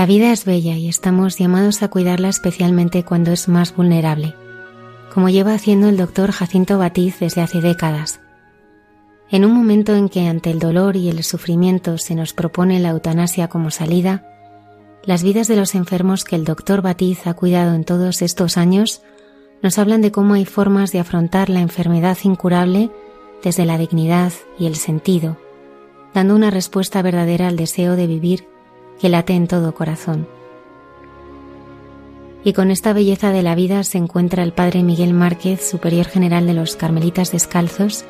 La vida es bella y estamos llamados a cuidarla especialmente cuando es más vulnerable, como lleva haciendo el doctor Jacinto Batiz desde hace décadas. En un momento en que ante el dolor y el sufrimiento se nos propone la eutanasia como salida, las vidas de los enfermos que el doctor Batiz ha cuidado en todos estos años nos hablan de cómo hay formas de afrontar la enfermedad incurable desde la dignidad y el sentido, dando una respuesta verdadera al deseo de vivir que late en todo corazón. Y con esta belleza de la vida se encuentra el Padre Miguel Márquez, Superior General de los Carmelitas Descalzos,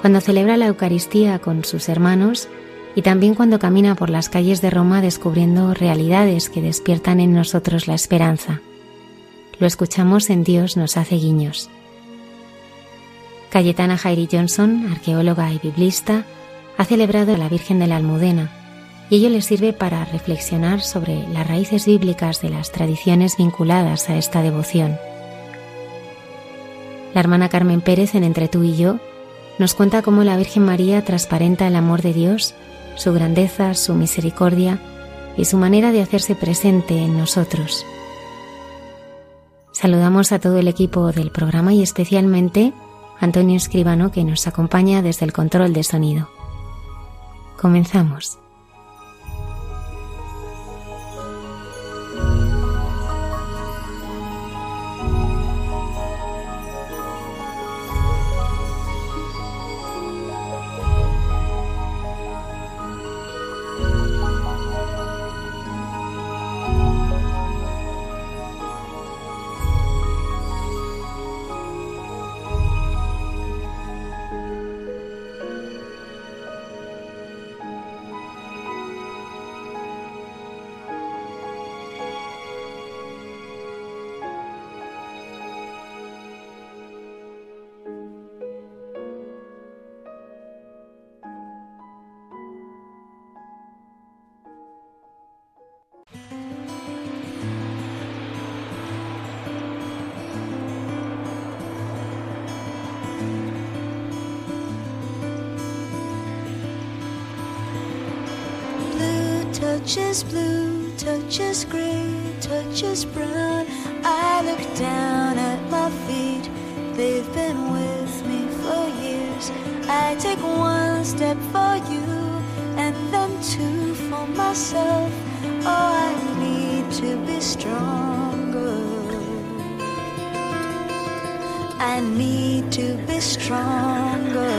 cuando celebra la Eucaristía con sus hermanos y también cuando camina por las calles de Roma descubriendo realidades que despiertan en nosotros la esperanza. Lo escuchamos en Dios nos hace guiños. Cayetana Jairi Johnson, arqueóloga y biblista, ha celebrado a la Virgen de la Almudena, y ello le sirve para reflexionar sobre las raíces bíblicas de las tradiciones vinculadas a esta devoción. La hermana Carmen Pérez en Entre tú y yo nos cuenta cómo la Virgen María transparenta el amor de Dios, su grandeza, su misericordia y su manera de hacerse presente en nosotros. Saludamos a todo el equipo del programa y especialmente a Antonio Escribano que nos acompaña desde el control de sonido. Comenzamos. Touches blue, touches gray, touches brown. I look down at my feet, they've been with me for years. I take one step for you and then two for myself. Oh, I need to be stronger. I need to be stronger.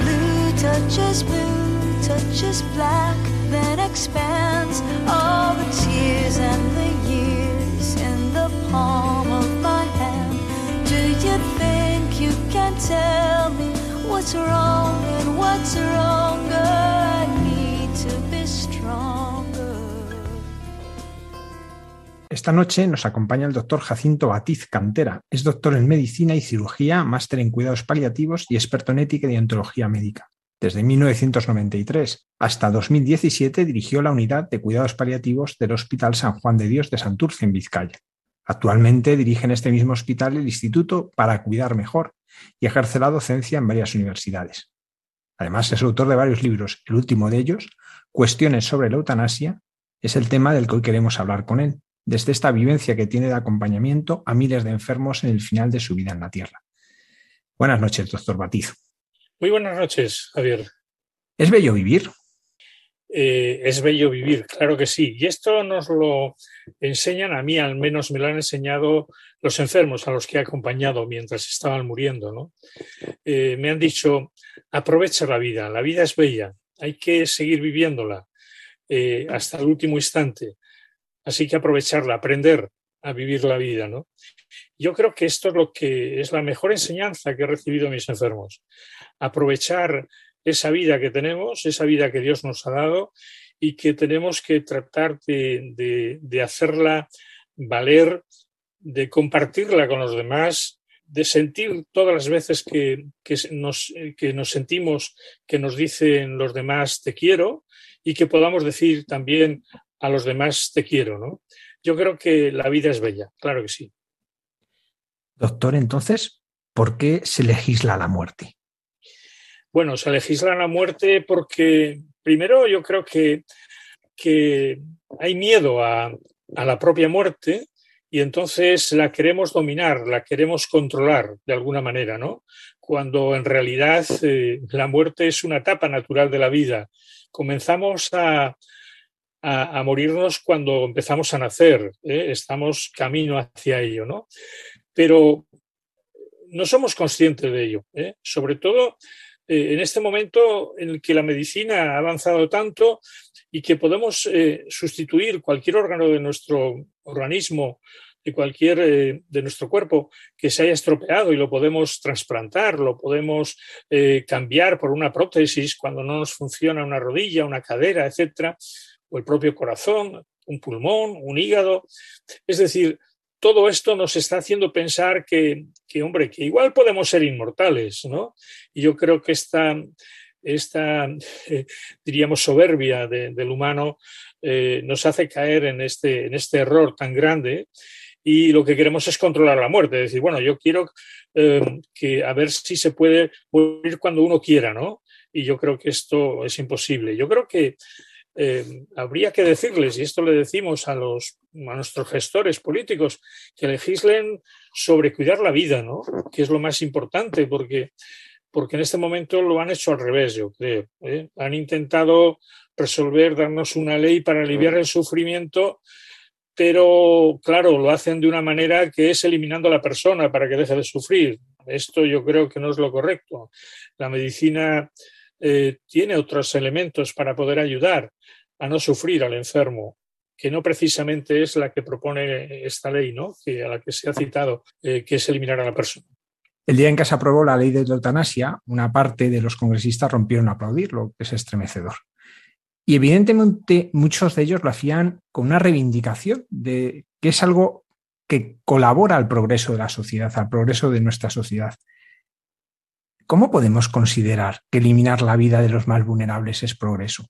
Blue touches blue touches black, then expands all the tears and the years in the palm of my hand. Do you think you can tell me what's wrong and what's wronger? I need to be stronger. Esta noche nos acompaña el doctor Jacinto Batiz Cantera. Es doctor en medicina y cirugía, máster en cuidados paliativos y experto en ética y ontología médica. Desde 1993 hasta 2017 dirigió la unidad de cuidados paliativos del Hospital San Juan de Dios de Santurce, en Vizcaya. Actualmente dirige en este mismo hospital el Instituto para Cuidar Mejor y ejerce la docencia en varias universidades. Además, es autor de varios libros. El último de ellos, Cuestiones sobre la eutanasia, es el tema del que hoy queremos hablar con él, desde esta vivencia que tiene de acompañamiento a miles de enfermos en el final de su vida en la Tierra. Buenas noches, doctor Batiz. Muy buenas noches, Javier. ¿Es bello vivir? Eh, es bello vivir, claro que sí. Y esto nos lo enseñan, a mí al menos me lo han enseñado los enfermos a los que he acompañado mientras estaban muriendo. ¿no? Eh, me han dicho, aprovecha la vida, la vida es bella, hay que seguir viviéndola eh, hasta el último instante. Así que aprovecharla, aprender a vivir la vida. ¿no? Yo creo que esto es lo que es la mejor enseñanza que he recibido mis enfermos. Aprovechar esa vida que tenemos, esa vida que Dios nos ha dado y que tenemos que tratar de, hacerla valer, de compartirla con los demás, de sentir todas las veces que, nos, que nos sentimos que nos dicen los demás te quiero y que podamos decir también a los demás te quiero, ¿no? Yo creo que la vida es bella, claro que sí. Doctor, entonces, ¿por qué se legisla la muerte? Bueno, se legisla la muerte porque, primero, yo creo que, que hay miedo a, la propia muerte y entonces la queremos dominar, la queremos controlar de alguna manera, ¿no? Cuando en realidad eh, la muerte es una etapa natural de la vida. Comenzamos a, a, morirnos cuando empezamos a nacer, ¿eh? estamos camino hacia ello, ¿no? pero no somos conscientes de ello. ¿eh? Sobre todo eh, en este momento en el que la medicina ha avanzado tanto y que podemos sustituir cualquier órgano de nuestro organismo, de cualquier de nuestro cuerpo que se haya estropeado y lo podemos trasplantar, lo podemos cambiar por una prótesis cuando no nos funciona una rodilla, una cadera, etcétera, o el propio corazón, un pulmón, un hígado. Es decir, todo esto nos está haciendo pensar que, hombre, que igual podemos ser inmortales, ¿no? Y yo creo que esta, esta diríamos, soberbia del humano eh, nos hace caer en este, en este error tan grande y lo que queremos es controlar la muerte, es decir, bueno, yo quiero eh, que a ver si se puede morir cuando uno quiera, ¿no? Y yo creo que esto es imposible. Yo creo que eh, habría que decirles, y esto le decimos a, los, a nuestros gestores políticos, que legislen sobre cuidar la vida, ¿no? que es lo más importante, porque, porque en este momento lo han hecho al revés, yo creo. ¿eh? Han intentado resolver, darnos una ley para aliviar el sufrimiento, pero claro, lo hacen de una manera que es eliminando a la persona para que deje de sufrir. Esto yo creo que no es lo correcto. La medicina eh, tiene otros elementos para poder ayudar a no sufrir al enfermo, que no precisamente es la que propone esta ley, ¿no? que, a la que se ha citado, eh, que es eliminar a la persona. El día en que se aprobó la ley de eutanasia, una parte de los congresistas rompieron a aplaudir, lo que es estremecedor. Y evidentemente muchos de ellos lo hacían con una reivindicación de que es algo que colabora al progreso de la sociedad, al progreso de nuestra sociedad. ¿Cómo podemos considerar que eliminar la vida de los más vulnerables es progreso?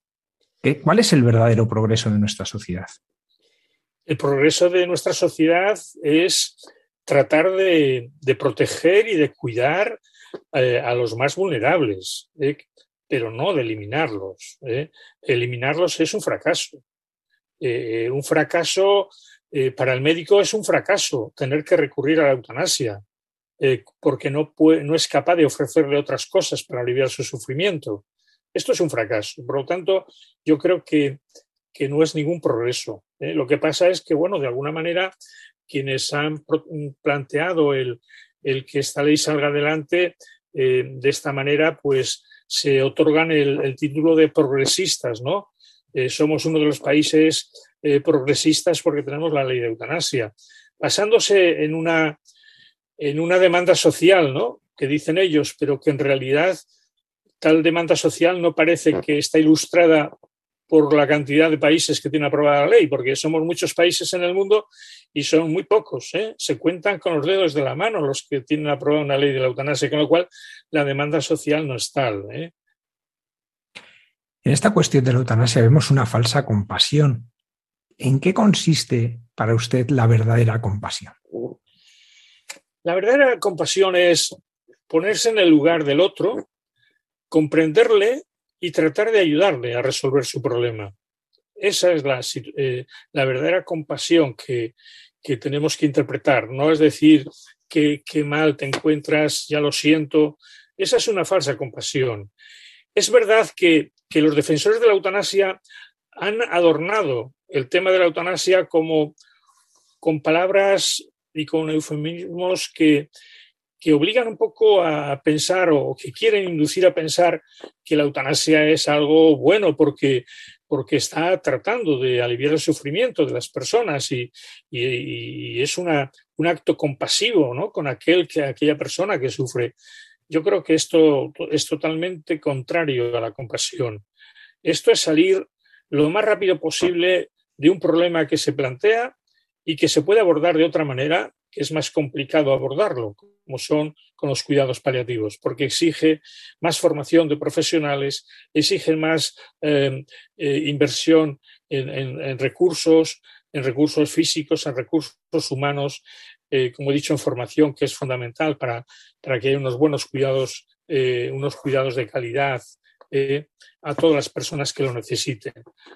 ¿Cuál es el verdadero progreso de nuestra sociedad? El progreso de nuestra sociedad es tratar de, proteger y de cuidar eh, a los más vulnerables, ¿eh? pero no de eliminarlos. ¿eh? Eliminarlos es un fracaso. un fracaso para el médico es un fracaso tener que recurrir a la eutanasia. Eh, porque no, no es capaz de ofrecerle otras cosas para aliviar su sufrimiento. Esto es un fracaso. Por lo tanto, yo creo que, no es ningún progreso. ¿eh? Lo que pasa es que, bueno, de alguna manera, quienes han planteado el, que esta ley salga adelante, eh, de esta manera, pues se otorgan el, título de progresistas, ¿no? somos uno de los países progresistas porque tenemos la ley de eutanasia, basándose en una en una demanda social, ¿no? Que dicen ellos, pero que en realidad tal demanda social no parece que está ilustrada por la cantidad de países que tienen aprobada la ley, porque somos muchos países en el mundo y son muy pocos. ¿eh? Se cuentan con los dedos de la mano los que tienen aprobada una ley de la eutanasia, con lo cual la demanda social no es tal. ¿eh? En esta cuestión de la eutanasia vemos una falsa compasión. ¿En qué consiste para usted la verdadera compasión? La verdadera compasión es ponerse en el lugar del otro, comprenderle y tratar de ayudarle a resolver su problema. Esa es la, eh, la verdadera compasión que, que, tenemos que interpretar. No es decir que, que mal te encuentras, ya lo siento. Esa es una falsa compasión. Es verdad que, que los defensores de la eutanasia han adornado el tema de la eutanasia como con palabras y con eufemismos que, que obligan un poco a pensar o que quieren inducir a pensar que la eutanasia es algo bueno porque, porque está tratando de aliviar el sufrimiento de las personas y, y, y es una, un acto compasivo ¿no? con aquel que, aquella persona que sufre. Yo creo que esto es totalmente contrario a la compasión. Esto es salir lo más rápido posible de un problema que se plantea y que se puede abordar de otra manera, que es más complicado abordarlo, como son con los cuidados paliativos, porque exige más formación de profesionales, exige más eh, eh, inversión en, en, en, recursos, en recursos físicos, en recursos humanos, eh, como he dicho, en formación, que es fundamental para, para que haya unos buenos cuidados, eh, unos cuidados de calidad eh, a todas las personas que lo necesiten.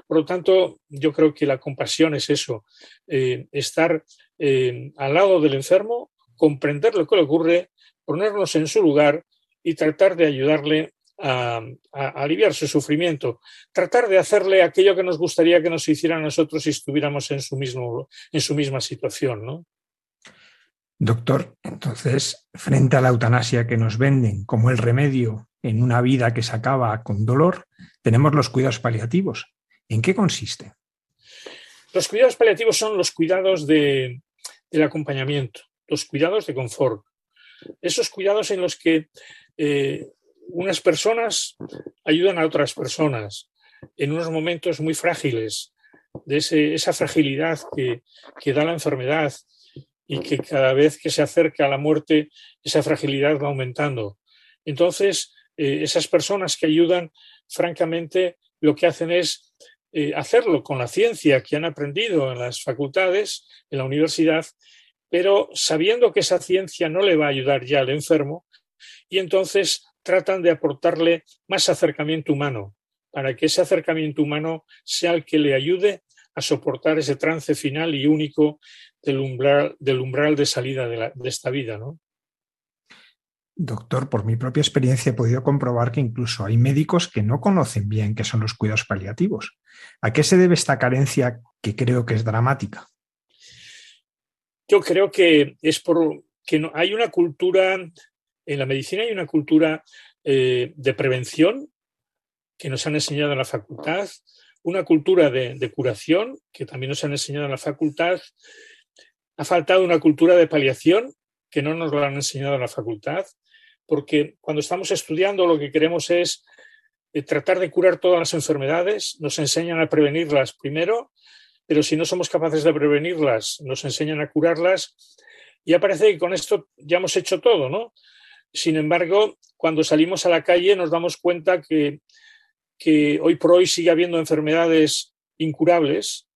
Por lo tanto, yo creo que la compasión es eso, eh, estar eh, al lado del enfermo, comprender lo que le ocurre, ponernos en su lugar y tratar de ayudarle a, aliviar su sufrimiento, tratar de hacerle aquello que nos gustaría que nos hiciera a nosotros si estuviéramos en su, mismo, en su misma situación. ¿no? Doctor, entonces, frente a la eutanasia que nos venden como el remedio en una vida que se acaba con dolor, tenemos los cuidados paliativos. ¿En qué consiste? Los cuidados paliativos son los cuidados de, del acompañamiento, los cuidados de confort. Esos cuidados en los que eh, unas personas ayudan a otras personas en unos momentos muy frágiles, de esa fragilidad que da la enfermedad y que cada vez que se acerca a la muerte, esa fragilidad va aumentando. Entonces, eh, esas personas que ayudan, francamente, lo que hacen es eh, hacerlo con la ciencia que han aprendido en las facultades, en la universidad, pero sabiendo que esa ciencia no le va a ayudar ya al enfermo, y entonces tratan de aportarle más acercamiento humano, para que ese acercamiento humano sea el que le ayude a soportar ese trance final y único del umbral, del umbral de salida de, de esta vida. ¿no? Doctor, por mi propia experiencia he podido comprobar que incluso hay médicos que no conocen bien qué son los cuidados paliativos. ¿A qué se debe esta carencia que creo que es dramática? Yo creo que es por que no, hay una cultura, en la medicina hay una cultura eh, de prevención que nos han enseñado en la facultad, una cultura de, curación que también nos han enseñado en la facultad. Ha faltado una cultura de paliación que no nos lo han enseñado en la facultad porque cuando estamos estudiando lo que queremos es eh, tratar de curar todas las enfermedades, nos enseñan a prevenirlas primero, pero si no somos capaces de prevenirlas, nos enseñan a curarlas y aparece que con esto ya hemos hecho todo, ¿no? Sin embargo, cuando salimos a la calle nos damos cuenta que, que hoy por hoy sigue habiendo enfermedades incurables,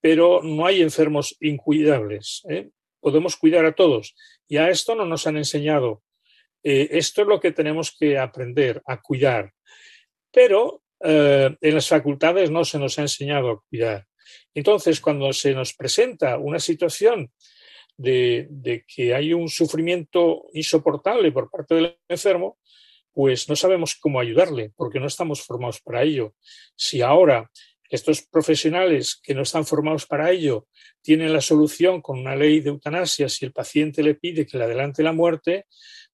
pero no hay enfermos incuidables. ¿eh? Podemos cuidar a todos. Y a esto no nos han enseñado eh, esto es lo que tenemos que aprender a cuidar. Pero eh, en las facultades no se nos ha enseñado a cuidar. Entonces, cuando se nos presenta una situación de, de, que hay un sufrimiento insoportable por parte del enfermo, pues no sabemos cómo ayudarle, porque no estamos formados para ello. Si ahora estos profesionales que no están formados para ello tienen la solución con una ley de eutanasia, si el paciente le pide que le adelante la muerte,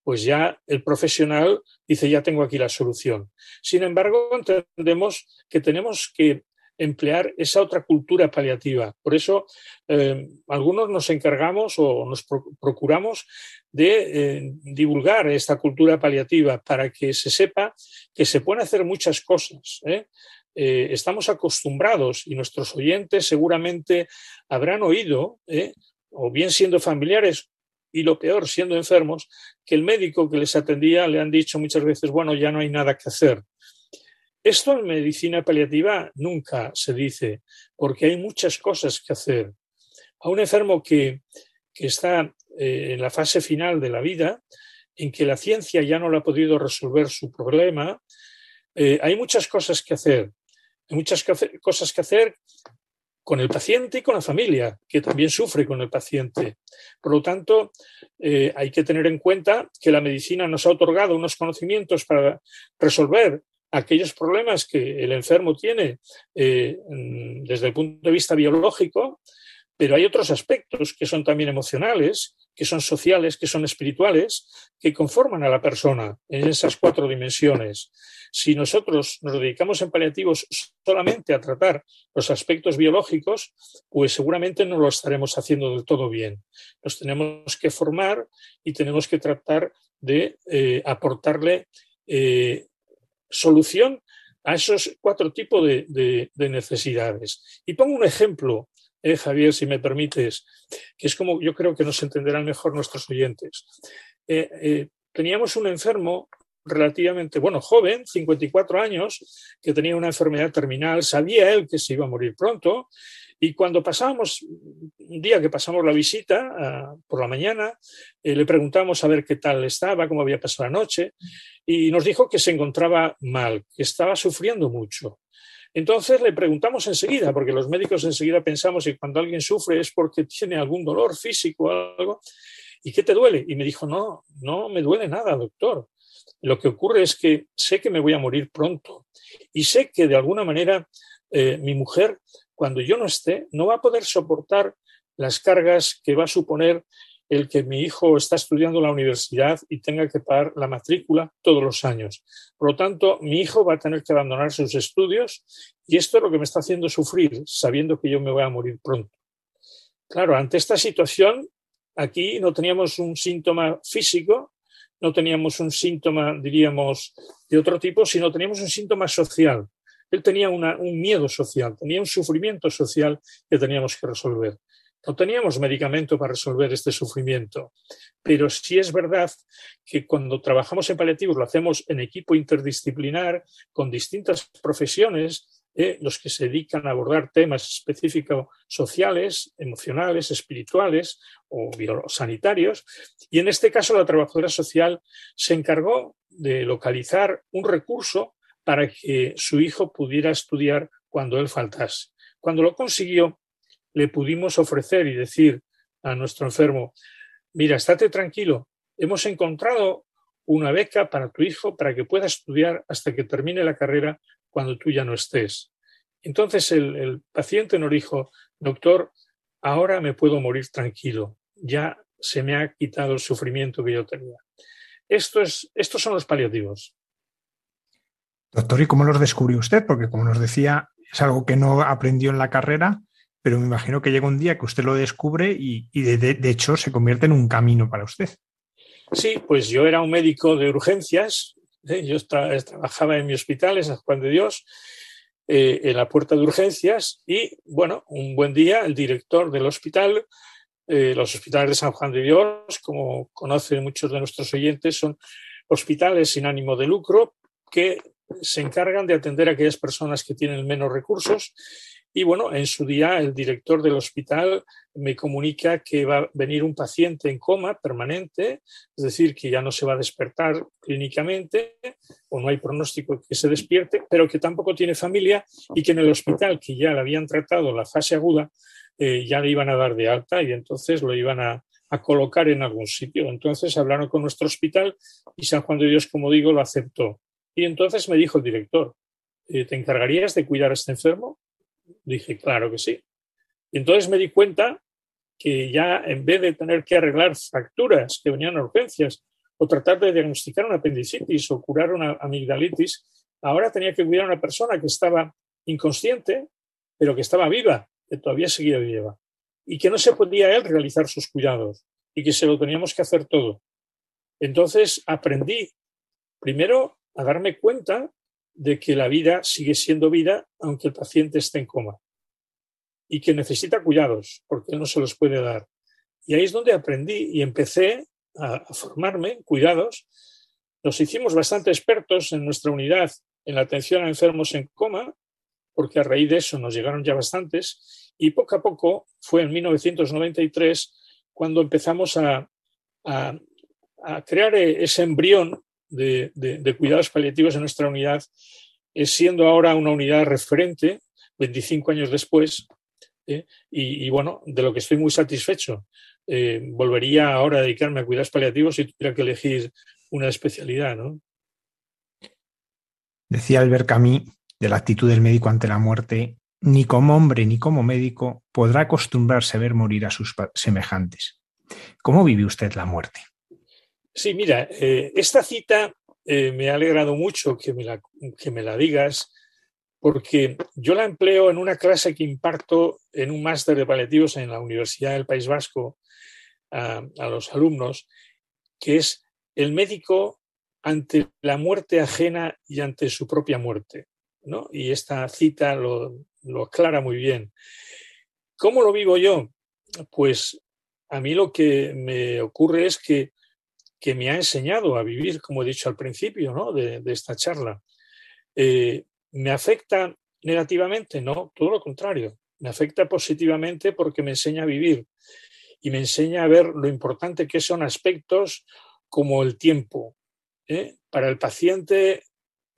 pues ya el profesional dice, ya tengo aquí la solución. Sin embargo, entendemos que tenemos que emplear esa otra cultura paliativa. Por eso, eh, algunos nos encargamos o nos pro procuramos de eh, divulgar esta cultura paliativa para que se sepa que se pueden hacer muchas cosas. ¿eh? Estamos acostumbrados y nuestros oyentes seguramente habrán oído, o bien siendo familiares y lo peor, siendo enfermos, que el médico que les atendía le han dicho muchas veces, bueno, ya no hay nada que hacer. Esto en medicina paliativa nunca se dice, porque hay muchas cosas que hacer. A un enfermo que, que está eh, en la fase final de la vida, en que la ciencia ya no le ha podido resolver su problema, eh, hay muchas cosas que hacer. Hay muchas cosas que hacer con el paciente y con la familia, que también sufre con el paciente. Por lo tanto, eh, hay que tener en cuenta que la medicina nos ha otorgado unos conocimientos para resolver aquellos problemas que el enfermo tiene eh, desde el punto de vista biológico, pero hay otros aspectos que son también emocionales, que son sociales, que son espirituales, que conforman a la persona en esas cuatro dimensiones. Si nosotros nos dedicamos en paliativos solamente a tratar los aspectos biológicos, pues seguramente no lo estaremos haciendo del todo bien. Nos tenemos que formar y tenemos que tratar de eh, aportarle eh, solución a esos cuatro tipos de, necesidades. Y pongo un ejemplo, eh, Javier, si me permites, que es como yo creo que nos entenderán mejor nuestros oyentes. Eh, eh, teníamos un enfermo relativamente, bueno, joven, 54 años, que tenía una enfermedad terminal, sabía él que se iba a morir pronto y cuando pasábamos, un día que pasamos la visita por la mañana, le preguntamos a ver qué tal estaba, cómo había pasado la noche, y nos dijo que se encontraba mal, que estaba sufriendo mucho. Entonces le preguntamos enseguida, porque los médicos enseguida pensamos que cuando alguien sufre es porque tiene algún dolor físico o algo. ¿Y qué te duele? Y me dijo, no, no me duele nada, doctor. Lo que ocurre es que sé que me voy a morir pronto y sé que de alguna manera eh, mi mujer cuando yo no esté, no va a poder soportar las cargas que va a suponer el que mi hijo está estudiando en la universidad y tenga que pagar la matrícula todos los años. Por lo tanto, mi hijo va a tener que abandonar sus estudios y esto es lo que me está haciendo sufrir, sabiendo que yo me voy a morir pronto. Claro, ante esta situación, aquí no teníamos un síntoma físico, no teníamos un síntoma, diríamos, de otro tipo, sino teníamos un síntoma social. Él tenía un miedo social, tenía un sufrimiento social que teníamos que resolver. No teníamos medicamento para resolver este sufrimiento, pero sí es verdad que cuando trabajamos en paliativos lo hacemos en equipo interdisciplinar, con distintas profesiones, eh, los que se dedican a abordar temas específicos sociales, emocionales, espirituales o sanitarios. Y en este caso la trabajadora social se encargó de localizar un recurso para que su hijo pudiera estudiar cuando él faltase. Cuando lo consiguió, le pudimos ofrecer y decir a nuestro enfermo, mira, estate tranquilo, hemos encontrado una beca para tu hijo para que pueda estudiar hasta que termine la carrera cuando tú ya no estés. Entonces el, paciente nos dijo, doctor, ahora me puedo morir tranquilo, ya se me ha quitado el sufrimiento que yo tenía. Esto es, estos son los paliativos. Doctor, ¿y cómo los descubrió usted? Porque como nos decía, es algo que no aprendió en la carrera, pero me imagino que llega un día que usted lo descubre y, de, hecho se convierte en un camino para usted. Sí, pues yo era un médico de urgencias, ¿eh? yo trabajaba en mi hospital, en San Juan de Dios, eh, en la puerta de urgencias y, bueno, un buen día el director del hospital, eh, los hospitales de San Juan de Dios, como conocen muchos de nuestros oyentes, son hospitales sin ánimo de lucro que se encargan de atender a aquellas personas que tienen menos recursos. Y bueno, en su día el director del hospital me comunica que va a venir un paciente en coma permanente, es decir, que ya no se va a despertar clínicamente o no hay pronóstico que se despierte, pero que tampoco tiene familia y que en el hospital que ya le habían tratado la fase aguda, eh, ya le iban a dar de alta y entonces lo iban a, a colocar en algún sitio. Entonces hablaron con nuestro hospital y San Juan de Dios, como digo, lo aceptó. Y entonces me dijo el director, eh, ¿te encargarías de cuidar a este enfermo? Dije, claro que sí. Y entonces me di cuenta que ya en vez de tener que arreglar fracturas que venían a urgencias o tratar de diagnosticar una apendicitis o curar una amigdalitis, ahora tenía que cuidar a una persona que estaba inconsciente, pero que estaba viva, que todavía seguía viva, y que no se podía él realizar sus cuidados y que se lo teníamos que hacer todo. Entonces aprendí, primero, a darme cuenta de que la vida sigue siendo vida aunque el paciente esté en coma y que necesita cuidados porque no se los puede dar. Y ahí es donde aprendí y empecé a, formarme en cuidados. Nos hicimos bastante expertos en nuestra unidad en la atención a enfermos en coma, porque a raíz de eso nos llegaron ya bastantes, y poco a poco fue en 1993 cuando empezamos a, crear ese embrión de, cuidados paliativos en nuestra unidad, eh, siendo ahora una unidad referente 25 años después, ¿eh? y, bueno, de lo que estoy muy satisfecho. Eh, volvería ahora a dedicarme a cuidados paliativos si tuviera que elegir una especialidad, ¿no? Decía Albert Camus de la actitud del médico ante la muerte, ni como hombre ni como médico podrá acostumbrarse a ver morir a sus semejantes. ¿Cómo vive usted la muerte? Sí, mira, eh, esta cita me ha alegrado mucho que me, la, que me la digas, porque yo la empleo en una clase que imparto en un máster de paliativos en la Universidad del País Vasco a, los alumnos, que es el médico ante la muerte ajena y ante su propia muerte. ¿no? Y esta cita lo, aclara muy bien. ¿Cómo lo vivo yo? Pues a mí lo que me ocurre es que, que me ha enseñado a vivir, como he dicho al principio ¿no? de, esta charla. Eh, ¿Me afecta negativamente? No, todo lo contrario. Me afecta positivamente porque me enseña a vivir y me enseña a ver lo importante que son aspectos como el tiempo. ¿eh? Para el paciente,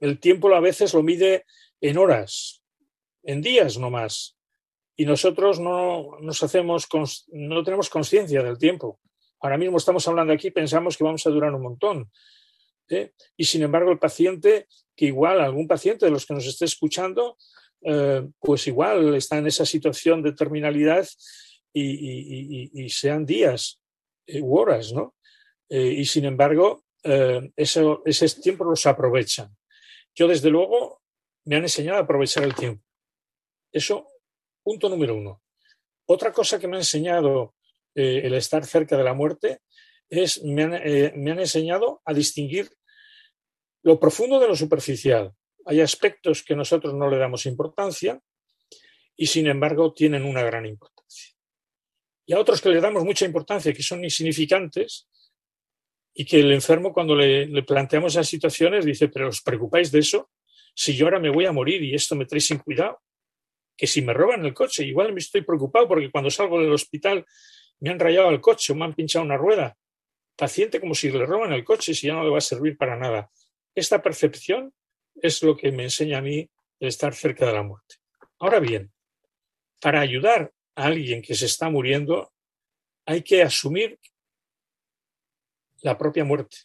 el tiempo a veces lo mide en horas, en días no más. Y nosotros no nos hacemos, no tenemos conciencia del tiempo. Ahora mismo estamos hablando aquí, pensamos que vamos a durar un montón. ¿eh? Y sin embargo, el paciente que igual algún paciente de los que nos esté escuchando, eh, pues igual está en esa situación de terminalidad y, sean días eh, u horas, ¿no? Y sin embargo, eso, ese tiempo los aprovechan. Yo, desde luego, me han enseñado a aprovechar el tiempo. Eso, punto número uno. Otra cosa que me ha enseñado el estar cerca de la muerte es, me han, me han enseñado a distinguir lo profundo de lo superficial. Hay aspectos que nosotros no le damos importancia y sin embargo tienen una gran importancia. Y a otros que le damos mucha importancia, que son insignificantes, y que el enfermo cuando le, planteamos esas situaciones dice, pero os preocupáis de eso, si yo ahora me voy a morir y esto me trae sin cuidado, que si me roban el coche, igual me estoy preocupado porque cuando salgo del hospital me han rayado el coche o me han pinchado una rueda. Paciente como si le roban el coche, si ya no le va a servir para nada. Esta percepción es lo que me enseña a mí el estar cerca de la muerte. Ahora bien, para ayudar a alguien que se está muriendo, hay que asumir la propia muerte.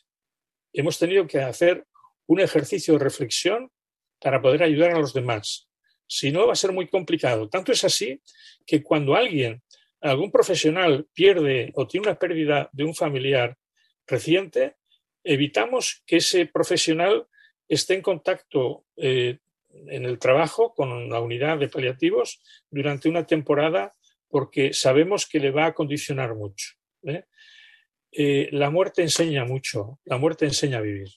Hemos tenido que hacer un ejercicio de reflexión para poder ayudar a los demás. Si no, va a ser muy complicado. Tanto es así que cuando alguien, algún profesional pierde o tiene una pérdida de un familiar reciente, evitamos que ese profesional esté en contacto eh, en el trabajo con la unidad de paliativos durante una temporada porque sabemos que le va a condicionar mucho. ¿eh? Eh, la muerte enseña mucho, la muerte enseña a vivir.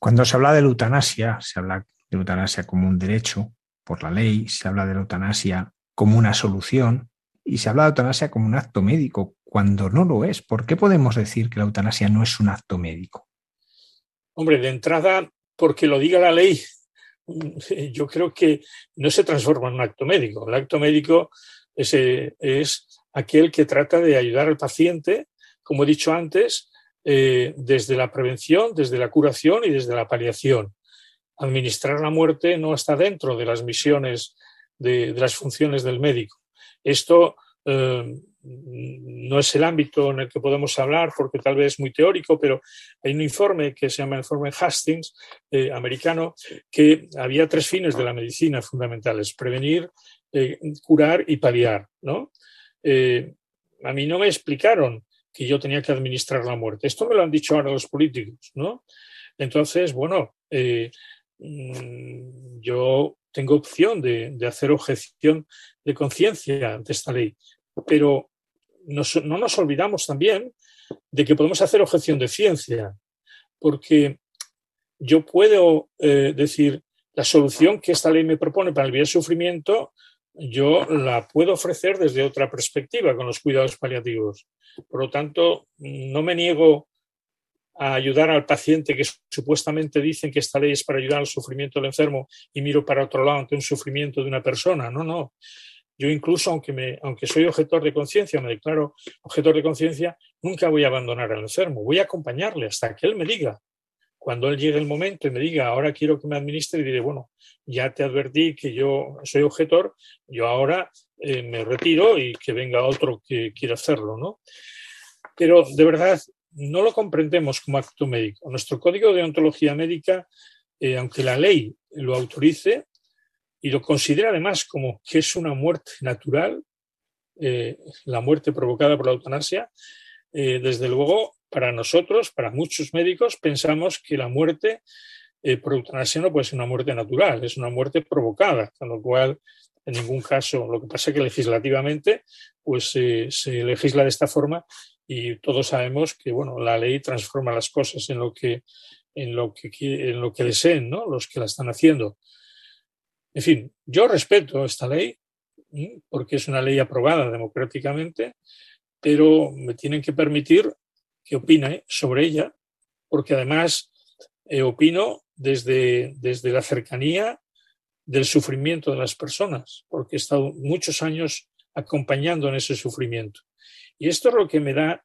Cuando se habla de la eutanasia, se habla de eutanasia como un derecho por la ley, se habla de la eutanasia como una solución y se habla de eutanasia como un acto médico, cuando no lo es. ¿Por qué podemos decir que la eutanasia no es un acto médico? Hombre, de entrada, porque lo diga la ley, yo creo que no se transforma en un acto médico. El acto médico es, es aquel que trata de ayudar al paciente, como he dicho antes, eh, desde la prevención, desde la curación y desde la paliación. Administrar la muerte no está dentro de las misiones, de, las funciones del médico. Esto eh, no es el ámbito en el que podemos hablar porque tal vez es muy teórico, pero hay un informe que se llama el informe Hastings, eh, americano, que había tres fines de la medicina fundamentales, prevenir, eh, curar y paliar. ¿no? A mí no me explicaron que yo tenía que administrar la muerte. Esto me lo han dicho ahora los políticos. ¿no? Entonces, bueno, yo tengo opción de, hacer objeción de conciencia ante esta ley, pero no nos olvidamos también de que podemos hacer objeción de ciencia, porque yo puedo eh, decir, la solución que esta ley me propone para el sufrimiento, yo la puedo ofrecer desde otra perspectiva con los cuidados paliativos. Por lo tanto, no me niego a ayudar al paciente que supuestamente dicen que esta ley es para ayudar al sufrimiento del enfermo y miro para otro lado ante un sufrimiento de una persona. No, no. Yo incluso, aunque, aunque soy objetor de conciencia, me declaro objetor de conciencia, nunca voy a abandonar al enfermo, voy a acompañarle hasta que él me diga. Cuando él llegue el momento y me diga, ahora quiero que me administre, diré, bueno, ya te advertí que yo soy objetor, yo ahora eh, me retiro y que venga otro que quiera hacerlo, ¿no? Pero de verdad, no lo comprendemos como acto médico. Nuestro código de ontología médica, eh, aunque la ley lo autorice, y lo considera además como que es una muerte natural, eh, la muerte provocada por la eutanasia, eh, desde luego para nosotros, para muchos médicos, pensamos que la muerte por eutanasia no puede ser una muerte natural, es una muerte provocada, con lo cual en ningún caso, lo que pasa es que legislativamente pues se legisla de esta forma y todos sabemos que bueno, la ley transforma las cosas en lo que en lo que en lo que deseen, ¿no? Los que la están haciendo. En fin, yo respeto esta ley porque es una ley aprobada democráticamente, pero me tienen que permitir que opine sobre ella, porque además eh, opino desde, desde la cercanía del sufrimiento de las personas, porque he estado muchos años acompañando en ese sufrimiento. Y esto es lo que me da,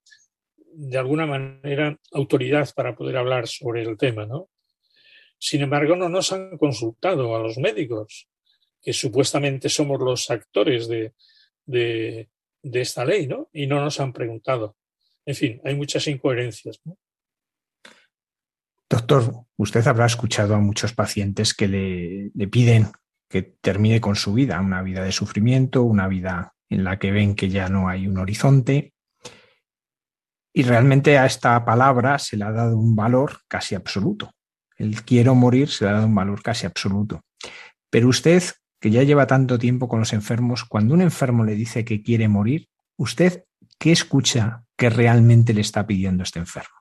de alguna manera, autoridad para poder hablar sobre el tema, ¿no? Sin embargo, no nos han consultado a los médicos, que supuestamente somos los actores de, de, esta ley, ¿no? Y no nos han preguntado. En fin, hay muchas incoherencias. Doctor, usted habrá escuchado a muchos pacientes que le, le, piden que termine con su vida, una vida de sufrimiento, una vida en la que ven que ya no hay un horizonte. Y realmente a esta palabra se le ha dado un valor casi absoluto el quiero morir se le ha dado un valor casi absoluto. Pero usted, que ya lleva tanto tiempo con los enfermos, cuando un enfermo le dice que quiere morir, ¿usted qué escucha que realmente le está pidiendo este enfermo?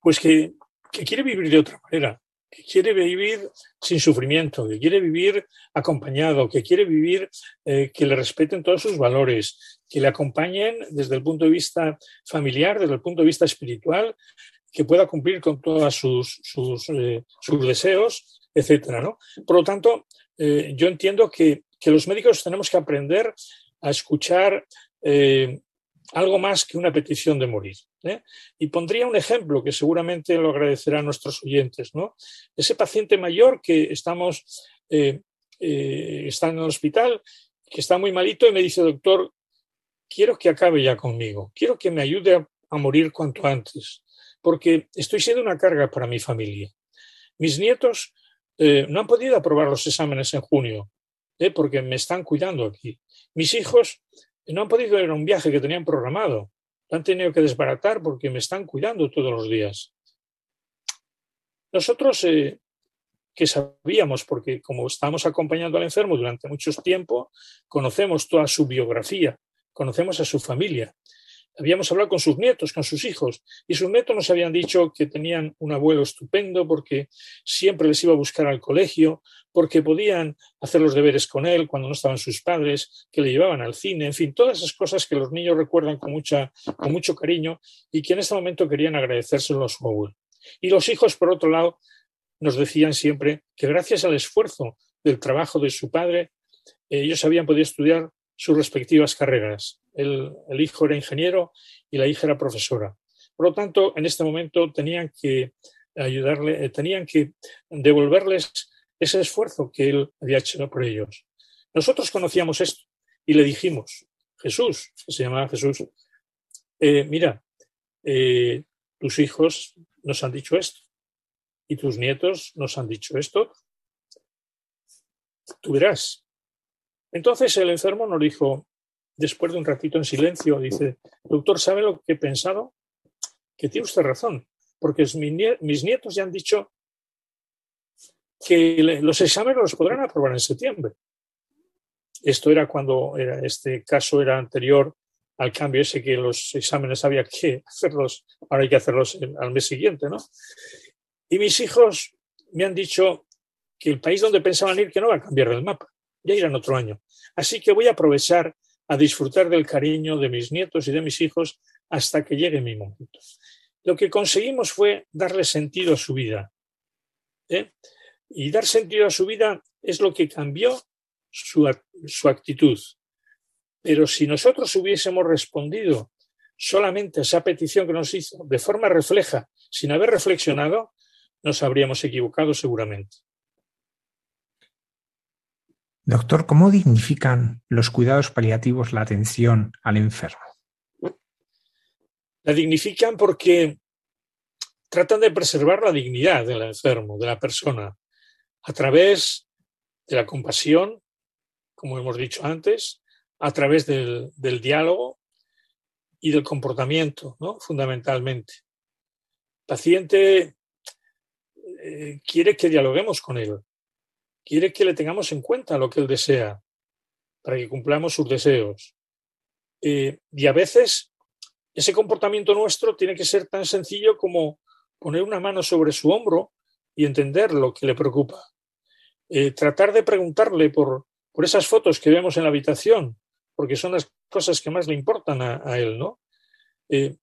Pues que, quiere vivir de otra manera, que quiere vivir sin sufrimiento, que quiere vivir acompañado, que quiere vivir eh, que le respeten todos sus valores, que le acompañen desde el punto de vista familiar, desde el punto de vista espiritual, que pueda cumplir con todos sus, sus, eh, deseos, etcétera, ¿no? Por lo tanto, eh, yo entiendo que, los médicos tenemos que aprender a escuchar algo más que una petición de morir. Y pondría un ejemplo que seguramente lo agradecerán nuestros oyentes, ¿no? Ese paciente mayor que estamos, está en el hospital, que está muy malito y me dice, doctor, quiero que acabe ya conmigo, quiero que me ayude a morir cuanto antes porque estoy siendo una carga para mi familia. Mis nietos eh, no han podido aprobar los exámenes en junio, eh, porque me están cuidando aquí. Mis hijos no han podido ir a un viaje que tenían programado. Han tenido que desbaratar porque me están cuidando todos los días. Nosotros, eh, que sabíamos, porque como estamos acompañando al enfermo durante mucho tiempo, conocemos toda su biografía, conocemos a su familia habíamos hablado con sus nietos, con sus hijos, y sus nietos nos habían dicho que tenían un abuelo estupendo porque siempre les iba a buscar al colegio, porque podían hacer los deberes con él cuando no estaban sus padres, que le llevaban al cine, en fin, todas esas cosas que los niños recuerdan con, mucha, con mucho cariño y que en este momento querían agradecérselo a su abuelo. Y los hijos, por otro lado, nos decían siempre que gracias al esfuerzo del trabajo de su padre, ellos habían podido estudiar sus respectivas carreras. El, hijo era ingeniero y la hija era profesora. Por lo tanto, en este momento tenían que ayudarle, eh, tenían que devolverles ese esfuerzo que él había hecho por ellos. Nosotros conocíamos esto y le dijimos, Jesús, que se llamaba Jesús, eh, mira, eh, tus hijos nos han dicho esto y tus nietos nos han dicho esto. Tú verás, entonces el enfermo nos dijo, después de un ratito en silencio, dice, doctor, ¿sabe lo que he pensado? Que tiene usted razón, porque mis nietos ya han dicho que los exámenes los podrán aprobar en septiembre. Esto era cuando era, este caso era anterior al cambio ese que los exámenes había que hacerlos, ahora hay que hacerlos al mes siguiente, ¿no? Y mis hijos me han dicho que el país donde pensaban ir que no va a cambiar el mapa ya irán otro año. Así que voy a aprovechar a disfrutar del cariño de mis nietos y de mis hijos hasta que llegue mi momento. lo que conseguimos fue darle sentido a su vida. ¿eh? Y dar sentido a su vida es lo que cambió su, su actitud. Pero si nosotros hubiésemos respondido solamente a esa petición que nos hizo de forma refleja, sin haber reflexionado, nos habríamos equivocado seguramente. Doctor, ¿cómo dignifican los cuidados paliativos la atención al enfermo? La dignifican porque tratan de preservar la dignidad del enfermo, de la persona, a través de la compasión, como hemos dicho antes, a través del, diálogo y del comportamiento, ¿no? fundamentalmente. El paciente eh, quiere que dialoguemos con él, quiere que le tengamos en cuenta lo que él desea, para que cumplamos sus deseos. Eh, y a veces ese comportamiento nuestro tiene que ser tan sencillo como poner una mano sobre su hombro y entender lo que le preocupa. Eh, tratar de preguntarle por, por, esas fotos que vemos en la habitación, porque son las cosas que más le importan a, él, ¿no? Eh,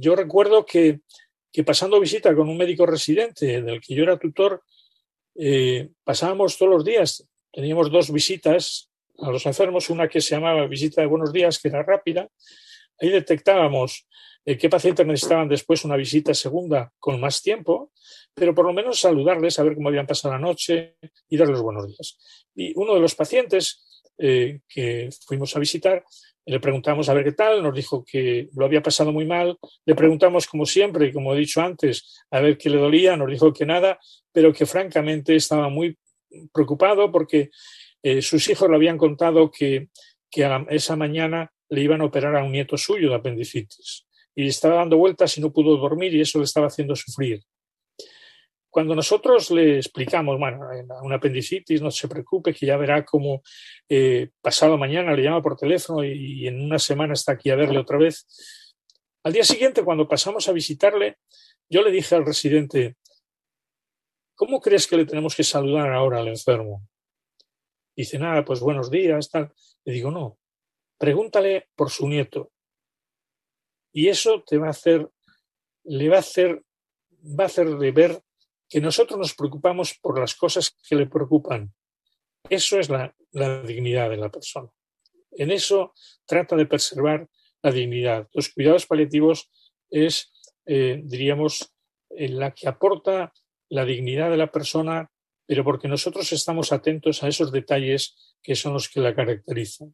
yo recuerdo que, que, pasando visita con un médico residente del que yo era tutor, eh, pasábamos todos los días, teníamos dos visitas a los enfermos, una que se llamaba visita de buenos días, que era rápida, Ahí detectábamos qué pacientes necesitaban después una visita segunda con más tiempo, pero por lo menos saludarles, saber cómo habían pasado la noche y darles buenos días. Y uno de los pacientes eh, que fuimos a visitar, le preguntamos a ver qué tal, nos dijo que lo había pasado muy mal, le preguntamos como siempre como he dicho antes, a ver qué le dolía, nos dijo que nada, pero que francamente estaba muy preocupado porque eh, sus hijos le habían contado que, que a esa mañana le iban a operar a un nieto suyo de apendicitis y estaba dando vueltas y no pudo dormir y eso le estaba haciendo sufrir. Cuando nosotros le explicamos, bueno, una apendicitis, no se preocupe, que ya verá cómo eh, pasado mañana le llama por teléfono y, y en una semana está aquí a verle otra vez. Al día siguiente, cuando pasamos a visitarle, yo le dije al residente, ¿cómo crees que le tenemos que saludar ahora al enfermo? Dice, nada, pues buenos días, tal. Le digo, no, pregúntale por su nieto. Y eso te va a hacer, le va a hacer, va a ver que nosotros nos preocupamos por las cosas que le preocupan. Eso es la, dignidad de la persona. En eso trata de preservar la dignidad. Los cuidados paliativos es, eh, diríamos, la que aporta la dignidad de la persona, pero porque nosotros estamos atentos a esos detalles que son los que la caracterizan.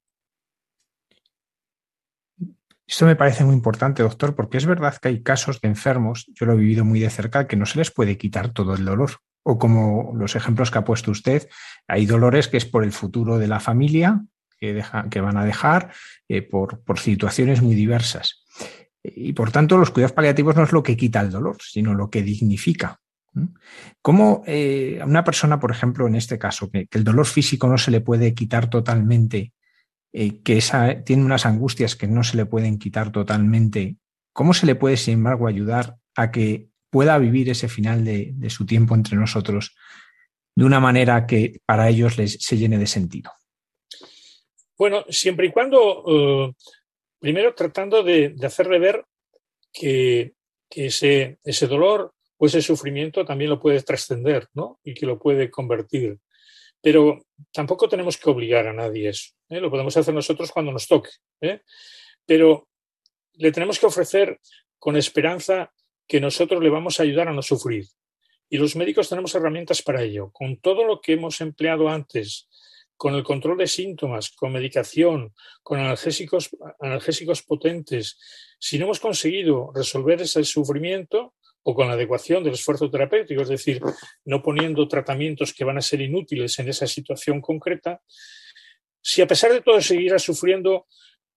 Esto me parece muy importante, doctor, porque es verdad que hay casos de enfermos, yo lo he vivido muy de cerca, que no se les puede quitar todo el dolor. O como los ejemplos que ha puesto usted, hay dolores que es por el futuro de la familia, que, deja, que van a dejar, eh, por, situaciones muy diversas. Y por tanto, los cuidados paliativos no es lo que quita el dolor, sino lo que dignifica. ¿Cómo eh, a una persona, por ejemplo, en este caso, que, el dolor físico no se le puede quitar totalmente eh, que esa, tiene unas angustias que no se le pueden quitar totalmente, ¿cómo se le puede, sin embargo, ayudar a que pueda vivir ese final de, su tiempo entre nosotros de una manera que para ellos les, se llene de sentido? Bueno, siempre y cuando, uh, primero tratando de, hacerle ver que, que, ese, ese dolor o ese sufrimiento también lo puede trascender, ¿no? Y que lo puede convertir pero tampoco tenemos que obligar a nadie eso. ¿eh? Lo podemos hacer nosotros cuando nos toque. ¿eh? Pero le tenemos que ofrecer con esperanza que nosotros le vamos a ayudar a no sufrir. Y los médicos tenemos herramientas para ello. Con todo lo que hemos empleado antes, con el control de síntomas, con medicación, con analgésicos, analgésicos potentes, si no hemos conseguido resolver ese sufrimiento, o con la adecuación del esfuerzo terapéutico, es decir, no poniendo tratamientos que van a ser inútiles en esa situación concreta, si a pesar de todo seguirá sufriendo,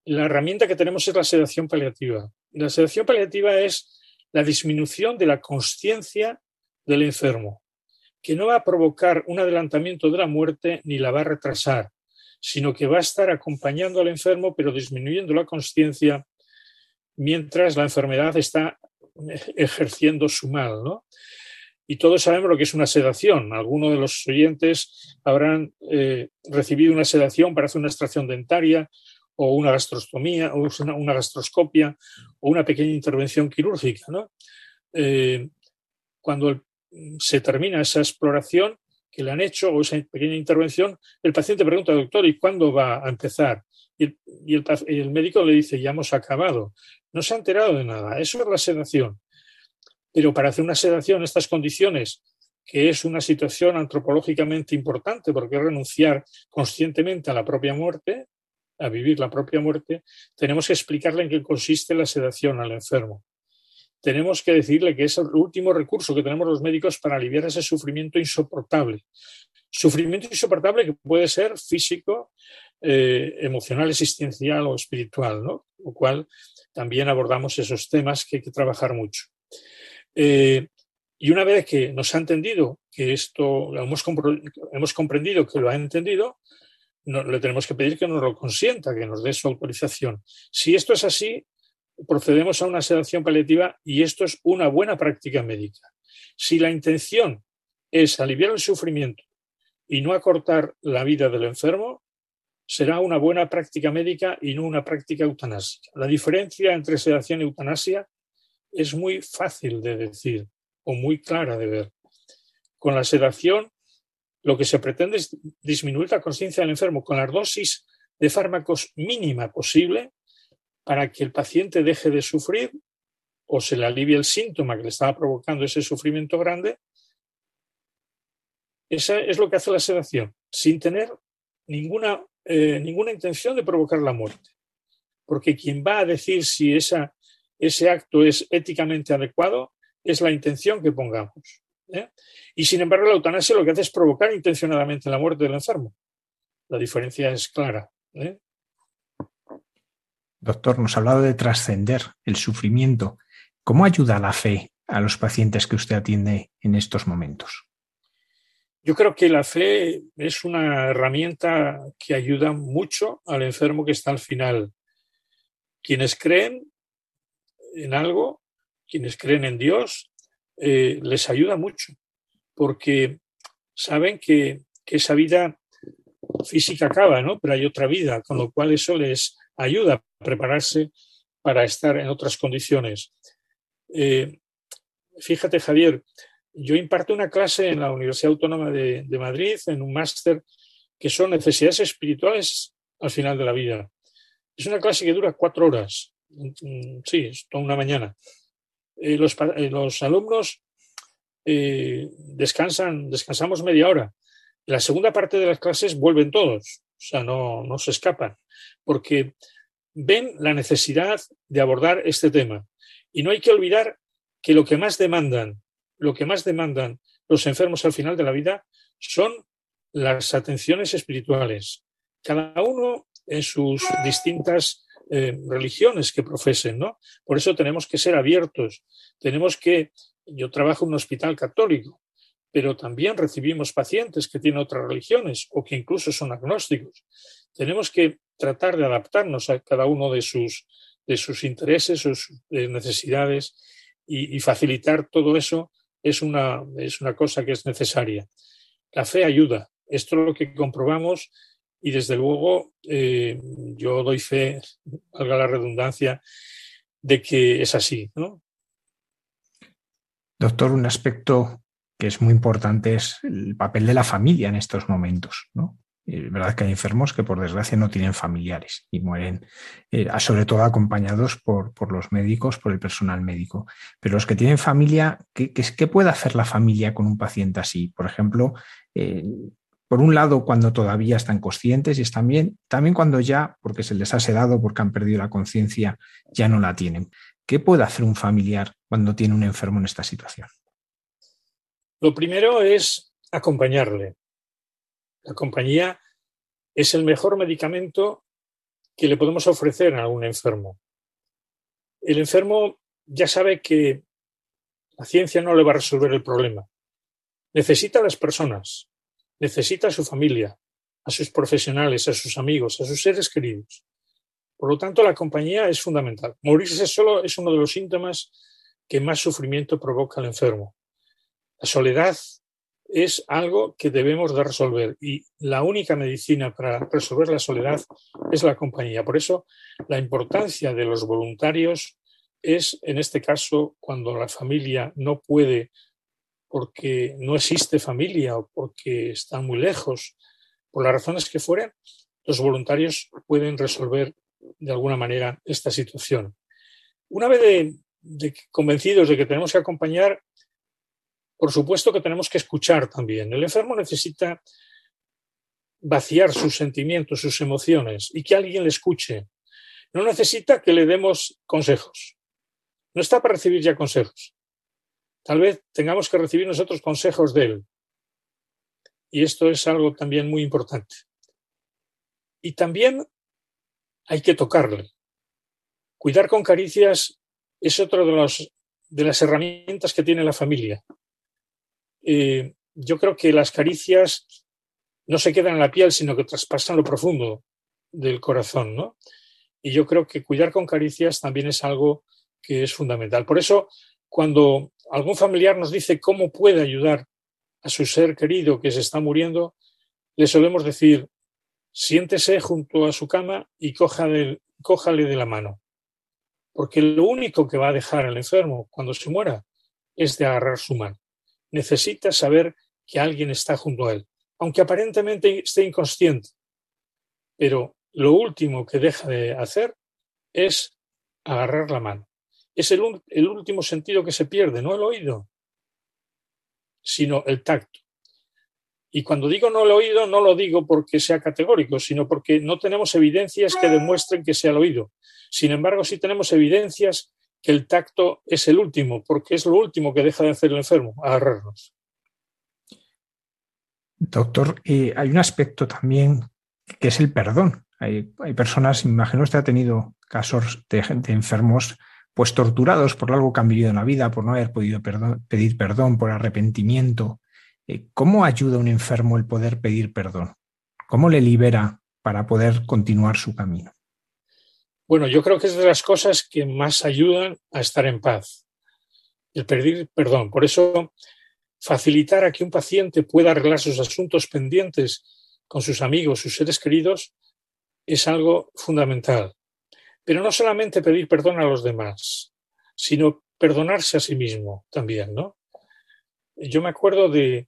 la herramienta que tenemos es la sedación paliativa. La sedación paliativa es la disminución de la conciencia del enfermo, que no va a provocar un adelantamiento de la muerte ni la va a retrasar, sino que va a estar acompañando al enfermo, pero disminuyendo la conciencia mientras la enfermedad está ejerciendo su mal, ¿no? Y todos sabemos lo que es una sedación. Algunos de los oyentes habrán eh, recibido una sedación para hacer una extracción dentaria o una gastrostomía, o una, gastroscopia, o una pequeña intervención quirúrgica. ¿no? Eh, cuando se termina esa exploración que le han hecho o esa pequeña intervención, el paciente pregunta, doctor, ¿y cuándo va a empezar? Y el, médico le dice, ya hemos acabado. No se ha enterado de nada. Eso es la sedación. Pero para hacer una sedación en estas condiciones, que es una situación antropológicamente importante, porque es renunciar conscientemente a la propia muerte, a vivir la propia muerte, tenemos que explicarle en qué consiste la sedación al enfermo. Tenemos que decirle que es el último recurso que tenemos los médicos para aliviar ese sufrimiento insoportable. Sufrimiento insoportable que puede ser físico, eh, emocional, existencial o espiritual, ¿no? Lo cual también abordamos esos temas que hay que trabajar mucho. Eh, y una vez que nos ha entendido que esto, hemos, hemos comprendido que lo ha entendido, no, le tenemos que pedir que nos lo consienta, que nos dé su autorización. Si esto es así, procedemos a una sedación paliativa y esto es una buena práctica médica. Si la intención es aliviar el sufrimiento y no acortar la vida del enfermo, será una buena práctica médica y no una práctica eutanásica. La diferencia entre sedación y eutanasia es muy fácil de decir o muy clara de ver. Con la sedación lo que se pretende es disminuir la conciencia del enfermo con la dosis de fármacos mínima posible para que el paciente deje de sufrir o se le alivie el síntoma que le estaba provocando ese sufrimiento grande. Esa es lo que hace la sedación, sin tener ninguna, eh, ninguna intención de provocar la muerte. Porque quien va a decir si esa, ese acto es éticamente adecuado es la intención que pongamos. ¿eh? Y sin embargo, la eutanasia lo que hace es provocar intencionadamente la muerte del enfermo. La diferencia es clara. ¿eh? Doctor, nos ha hablado de trascender el sufrimiento. ¿Cómo ayuda la fe a los pacientes que usted atiende en estos momentos? Yo creo que la fe es una herramienta que ayuda mucho al enfermo que está al final. Quienes creen en algo, quienes creen en Dios, eh, les ayuda mucho, porque saben que, que, esa vida física acaba, ¿no? Pero hay otra vida, con lo cual eso les ayuda a prepararse para estar en otras condiciones. Eh, fíjate, Javier, yo imparto una clase en la Universidad Autónoma de, Madrid, en un máster, que son necesidades espirituales al final de la vida. Es una clase que dura cuatro horas. Mm, sí, es toda una mañana. Eh, los, eh, los, alumnos eh, descansan, descansamos media hora. La segunda parte de las clases vuelven todos, o sea, no, no se escapan, porque ven la necesidad de abordar este tema. Y no hay que olvidar que lo que más demandan, lo que más demandan los enfermos al final de la vida son las atenciones espirituales. Cada uno en sus distintas eh, religiones que profesen, ¿no? Por eso tenemos que ser abiertos. Tenemos que, yo trabajo en un hospital católico, pero también recibimos pacientes que tienen otras religiones o que incluso son agnósticos. Tenemos que tratar de adaptarnos a cada uno de sus, de sus intereses, sus eh, necesidades y, y, facilitar todo eso es una, es una cosa que es necesaria. La fe ayuda. Esto es lo que comprobamos y desde luego eh, yo doy fe, valga la redundancia, de que es así. ¿no? Doctor, un aspecto que es muy importante es el papel de la familia en estos momentos. ¿no? Es verdad que hay enfermos que por desgracia no tienen familiares y mueren, eh, sobre todo acompañados por, los médicos, por el personal médico. Pero los que tienen familia, ¿qué, qué, qué puede hacer la familia con un paciente así? Por ejemplo, eh, por un lado, cuando todavía están conscientes y están bien, también cuando ya, porque se les ha sedado, porque han perdido la conciencia, ya no la tienen. ¿Qué puede hacer un familiar cuando tiene un enfermo en esta situación? Lo primero es acompañarle. La compañía es el mejor medicamento que le podemos ofrecer a un enfermo. El enfermo ya sabe que la ciencia no le va a resolver el problema. Necesita a las personas, necesita a su familia, a sus profesionales, a sus amigos, a sus seres queridos. Por lo tanto, la compañía es fundamental. Morirse solo es uno de los síntomas que más sufrimiento provoca al enfermo. La soledad es algo que debemos de resolver y la única medicina para resolver la soledad es la compañía. Por eso la importancia de los voluntarios es, en este caso, cuando la familia no puede porque no existe familia o porque está muy lejos, por las razones que fueren, los voluntarios pueden resolver de alguna manera esta situación. Una vez de, convencidos de que tenemos que acompañar, por supuesto que tenemos que escuchar también. El enfermo necesita vaciar sus sentimientos, sus emociones y que alguien le escuche. No necesita que le demos consejos. No está para recibir ya consejos. Tal vez tengamos que recibir nosotros consejos de él. Y esto es algo también muy importante. Y también hay que tocarle. Cuidar con caricias es otro de, de las herramientas que tiene la familia. Eh, yo creo que las caricias no se quedan en la piel, sino que traspasan lo profundo del corazón, ¿no? Y yo creo que cuidar con caricias también es algo que es fundamental. Por eso, cuando algún familiar nos dice cómo puede ayudar a su ser querido que se está muriendo, le solemos decir, siéntese junto a su cama y cójale, cójale de la mano. Porque lo único que va a dejar al enfermo cuando se muera es de agarrar su mano. Necesita saber que alguien está junto a él, aunque aparentemente esté inconsciente. Pero lo último que deja de hacer es agarrar la mano. Es el, el último sentido que se pierde, no el oído, sino el tacto. Y cuando digo no el oído, no lo digo porque sea categórico, sino porque no tenemos evidencias que demuestren que sea el oído. Sin embargo, sí tenemos evidencias que el tacto es el último, porque es lo último que deja de hacer el enfermo, agarrarnos. Doctor, eh, hay un aspecto también que es el perdón. Hay, hay personas, imagino usted ha tenido casos de gente enfermos pues torturados por algo que han vivido en la vida, por no haber podido pedir perdón, por arrepentimiento. Eh, ¿Cómo ayuda a un enfermo el poder pedir perdón? ¿Cómo le libera para poder continuar su camino? Bueno, yo creo que es de las cosas que más ayudan a estar en paz, el pedir perdón. Por eso, facilitar a que un paciente pueda arreglar sus asuntos pendientes con sus amigos, sus seres queridos, es algo fundamental. Pero no solamente pedir perdón a los demás, sino perdonarse a sí mismo también, ¿no? Yo me acuerdo de,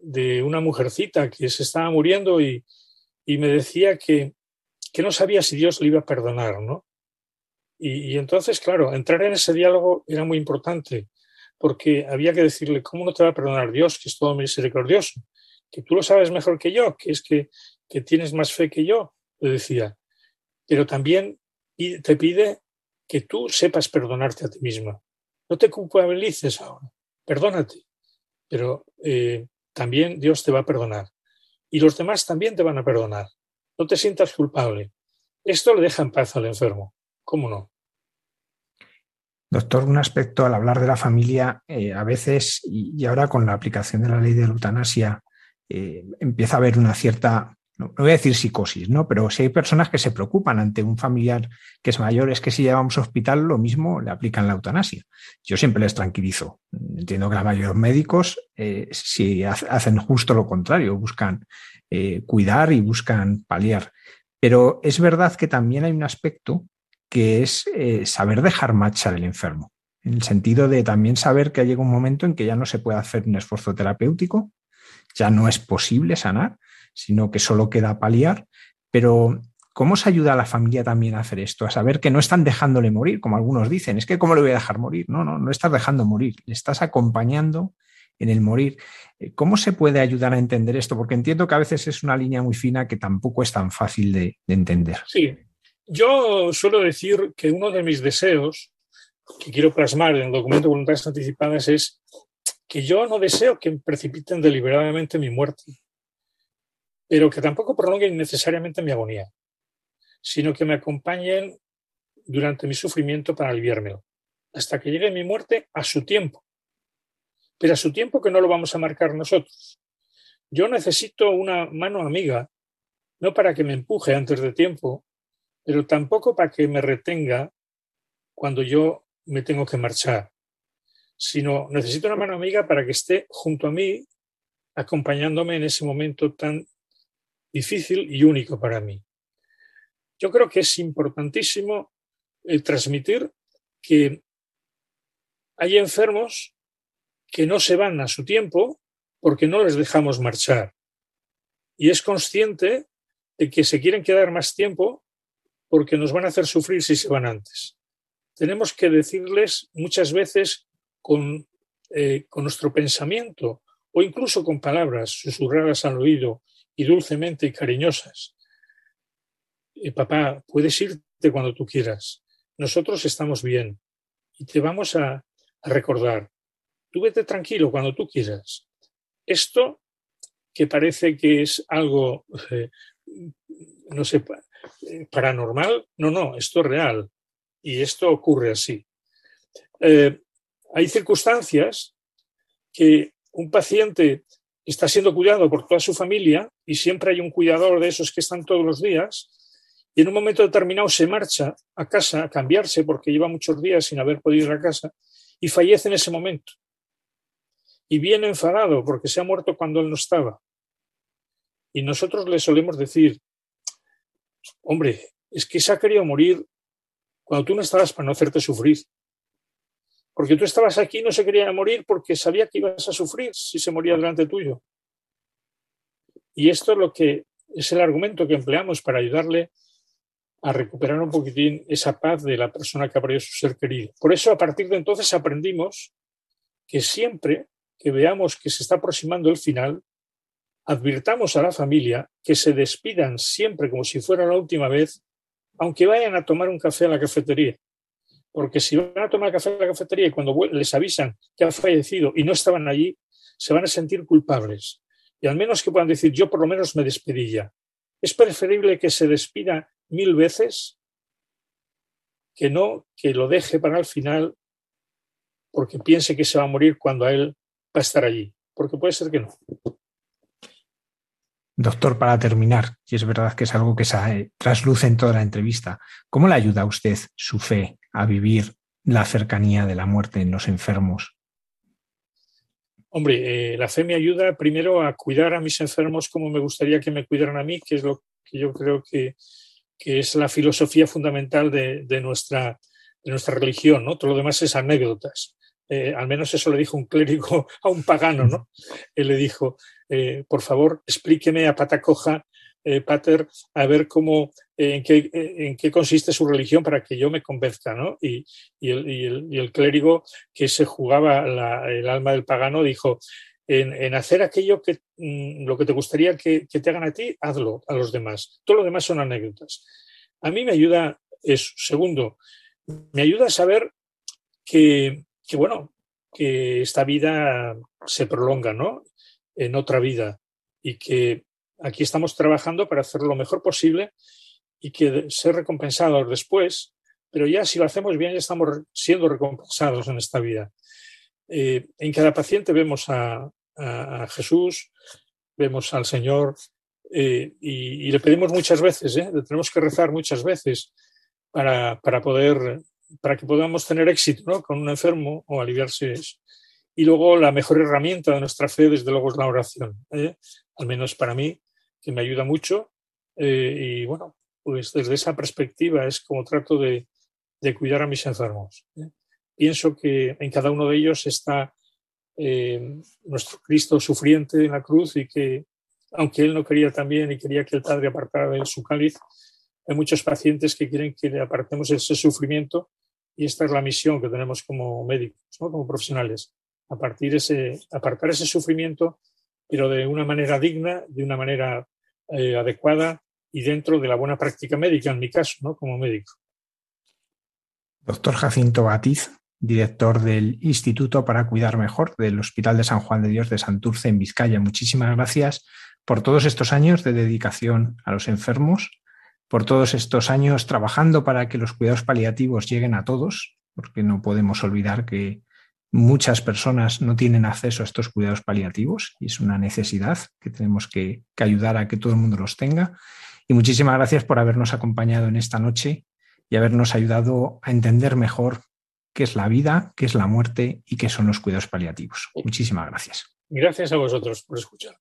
de una mujercita que se estaba muriendo y, y me decía que, que, no sabía si Dios le iba a perdonar, ¿no? Y, entonces, claro, entrar en ese diálogo era muy importante, porque había que decirle, ¿cómo no te va a perdonar Dios, que es todo misericordioso? Que tú lo sabes mejor que yo, que es que, que tienes más fe que yo, le decía. Pero también te pide que tú sepas perdonarte a ti misma. No te culpabilices ahora, perdónate, pero eh, también Dios te va a perdonar. Y los demás también te van a perdonar. No te sientas culpable. Esto le deja en paz al enfermo. ¿Cómo no? Doctor, un aspecto al hablar de la familia, eh, a veces, y, ahora con la aplicación de la ley de la eutanasia, eh, empieza a haber una cierta no, voy a decir psicosis, ¿no? Pero si hay personas que se preocupan ante un familiar que es mayor, es que si llevamos a hospital, lo mismo le aplican la eutanasia. Yo siempre les tranquilizo. Entiendo que la mayoría de los médicos eh, si hacen justo lo contrario, buscan eh, cuidar y buscan paliar. Pero es verdad que también hay un aspecto que es eh, saber dejar marchar el enfermo, en el sentido de también saber que llega un momento en que ya no se puede hacer un esfuerzo terapéutico, ya no es posible sanar sino que solo queda paliar. Pero, ¿cómo se ayuda a la familia también a hacer esto? A saber que no están dejándole morir, como algunos dicen. Es que, ¿cómo le voy a dejar morir? No, no, no estás dejando morir, le estás acompañando en el morir. Eh, ¿Cómo se puede ayudar a entender esto? Porque entiendo que a veces es una línea muy fina que tampoco es tan fácil de, de entender. Sí, yo suelo decir que uno de mis deseos que quiero plasmar en el documento de voluntades anticipadas es que yo no deseo que precipiten deliberadamente mi muerte pero que tampoco prolonguen necesariamente mi agonía, sino que me acompañen durante mi sufrimiento para aliviármelo, hasta que llegue mi muerte a su tiempo, pero a su tiempo que no lo vamos a marcar nosotros. Yo necesito una mano amiga, no para que me empuje antes de tiempo, pero tampoco para que me retenga cuando yo me tengo que marchar, sino necesito una mano amiga para que esté junto a mí acompañándome en ese momento tan difícil y único para mí. Yo creo que es importantísimo el transmitir que hay enfermos que no se van a su tiempo porque no les dejamos marchar. Y es consciente de que se quieren quedar más tiempo porque nos van a hacer sufrir si se van antes. Tenemos que decirles muchas veces con, eh, con nuestro pensamiento o incluso con palabras susurradas al oído y dulcemente y cariñosas. Eh, papá, puedes irte cuando tú quieras. Nosotros estamos bien y te vamos a, recordar. Tú vete tranquilo cuando tú quieras. Esto que parece que es algo, eh, no sé, eh, paranormal, no, no, esto es real y esto ocurre así. hay circunstancias que un paciente está siendo cuidado por toda su familia y siempre hay un cuidador de esos que están todos los días y en un momento determinado se marcha a casa a cambiarse porque lleva muchos días sin haber podido ir a casa y fallece en ese momento. Y viene enfadado porque se ha muerto cuando él no estaba. Y nosotros le solemos decir, hombre, es que se ha querido morir cuando tú no estabas para no hacerte sufrir. Porque tú estabas aquí y no se quería morir porque sabía que ibas a sufrir si se moría delante tuyo. Y esto es lo que es el argumento que empleamos para ayudarle a recuperar un poquitín esa paz de la persona que ha perdido su ser querido. Por eso, a partir de entonces, aprendimos que siempre que veamos que se está aproximando el final, advirtamos a la familia que se despidan siempre como si fuera la última vez, aunque vayan a tomar un café a la cafetería. Porque si van a tomar café a la cafetería y cuando les avisan que ha fallecido y no estaban allí, se van a sentir culpables. Y al menos que puedan decir, yo por lo menos me despedí ya. Es preferible que se despida mil veces que no que lo deje para el final porque piense que se va a morir cuando a él a estar allí, porque puede ser que no. Doctor, para terminar, y es verdad que es algo que se trasluce en toda la entrevista, ¿cómo le ayuda a usted su fe a vivir la cercanía de la muerte en los enfermos? Hombre, eh, la fe me ayuda primero a cuidar a mis enfermos como me gustaría que me cuidaran a mí, que es lo que yo creo que, que es la filosofía fundamental de, nuestra, de nuestra religión, ¿no? Todo lo demás es anécdotas. Eh, al menos eso le dijo un clérigo a un pagano, ¿no? Él le dijo, eh, por favor, explíqueme a patacoja, eh, Pater, a ver cómo, en qué, en, qué, consiste su religión para que yo me convenzca, ¿no? Y, el, clérigo que se jugaba el alma del pagano dijo, en, hacer aquello que mm, lo que te gustaría que, te hagan a ti, hazlo a los demás. Todo lo demás son anécdotas. A mí me ayuda eso. Segundo, me ayuda a saber que, bueno, que esta vida se prolonga, ¿no? En otra vida y que aquí estamos trabajando para hacer lo mejor posible y que ser recompensados después, pero ya si lo hacemos bien ya estamos siendo recompensados en esta vida. Eh, en cada paciente vemos a, Jesús, vemos al Señor eh, y, le pedimos muchas veces, ¿eh? le tenemos que rezar muchas veces para, poder, para que podamos tener éxito con un enfermo o aliviarse. Y luego la mejor herramienta de nuestra fe, desde luego, es la oración, al menos para mí, que me ayuda mucho. y bueno, pues desde esa perspectiva es como trato de, de cuidar a mis enfermos pienso que en cada uno de ellos está eh, nuestro Cristo sufriente en la cruz y que, aunque Él no quería también y quería que el Padre apartara de su cáliz, hay muchos pacientes que quieren que le apartemos ese sufrimiento y esta es la misión que tenemos como médicos, como profesionales, a partir ese, apartar ese sufrimiento, pero de una manera digna, de una manera eh, adecuada y dentro de la buena práctica médica, en mi caso, ¿no? como médico. Doctor Jacinto Batiz, director del Instituto para Cuidar Mejor del Hospital de San Juan de Dios de Santurce en Vizcaya. Muchísimas gracias por todos estos años de dedicación a los enfermos, por todos estos años trabajando para que los cuidados paliativos lleguen a todos, porque no podemos olvidar que muchas personas no tienen acceso a estos cuidados paliativos y es una necesidad que tenemos que, que ayudar a que todo el mundo los tenga. Y muchísimas gracias por habernos acompañado en esta noche y habernos ayudado a entender mejor qué es la vida, qué es la muerte y qué son los cuidados paliativos. Muchísimas gracias. Gracias a vosotros por escuchar.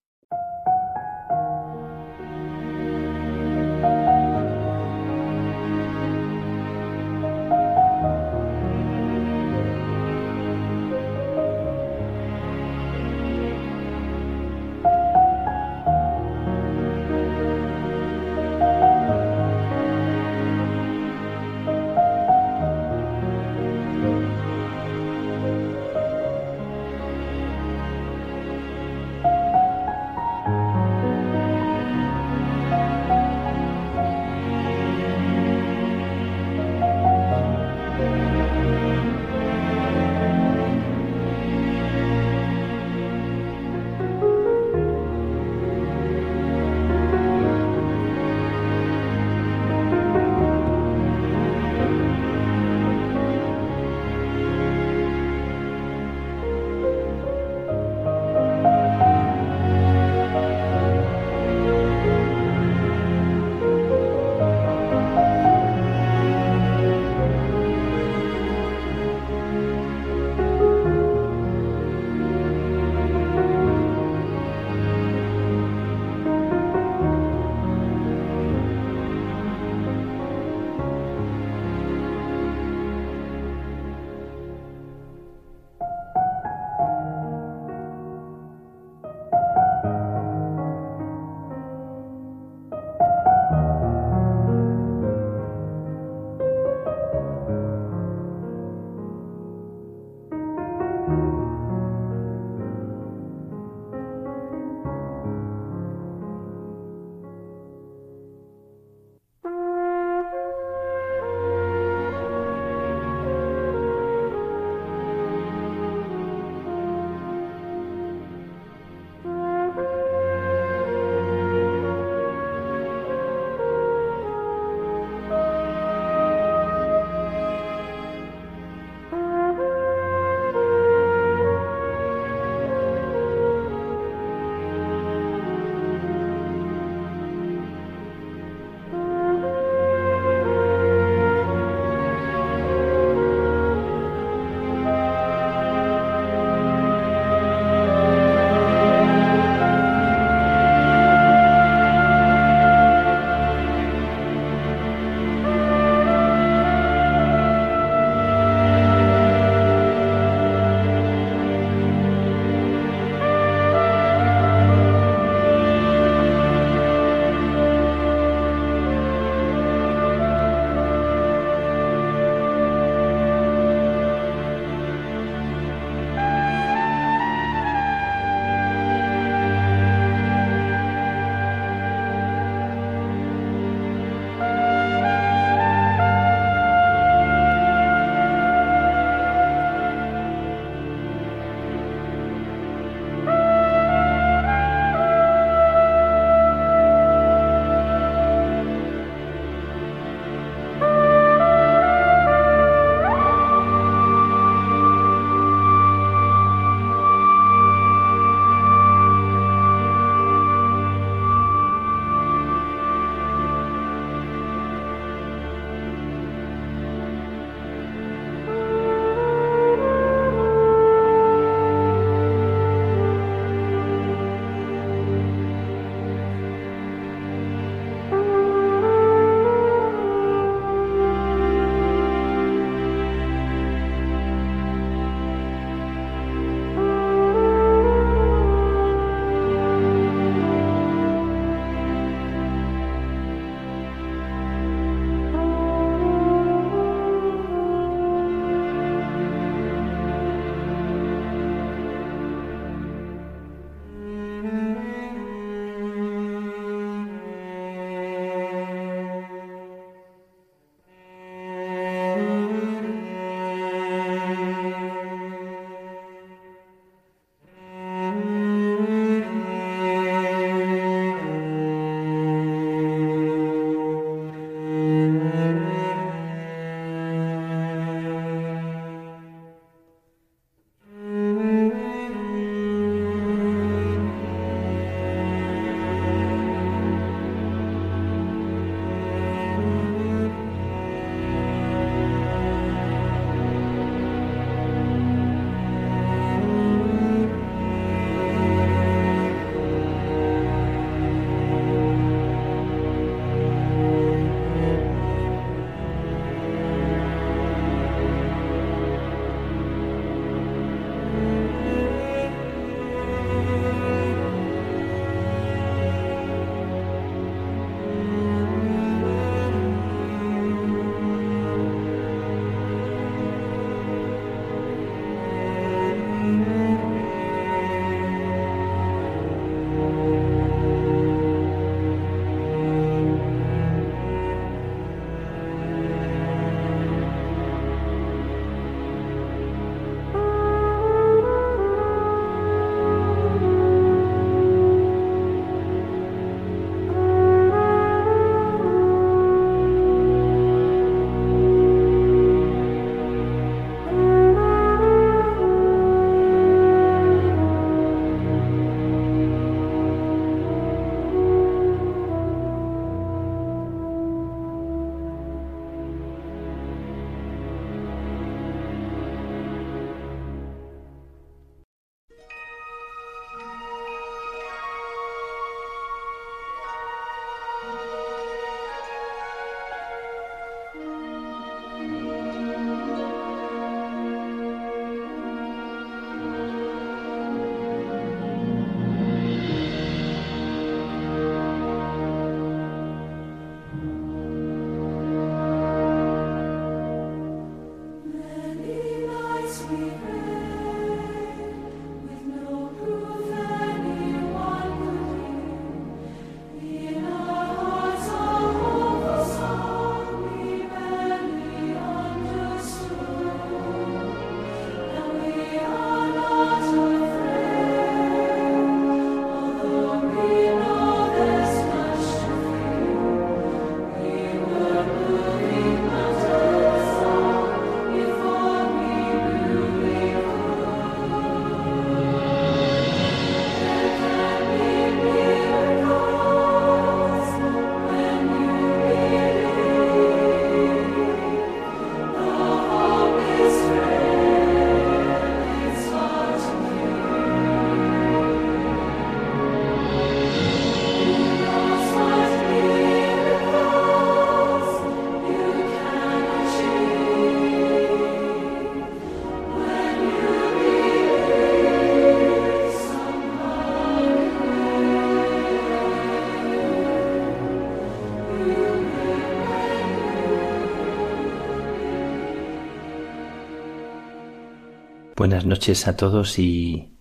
Buenas noches a todos y,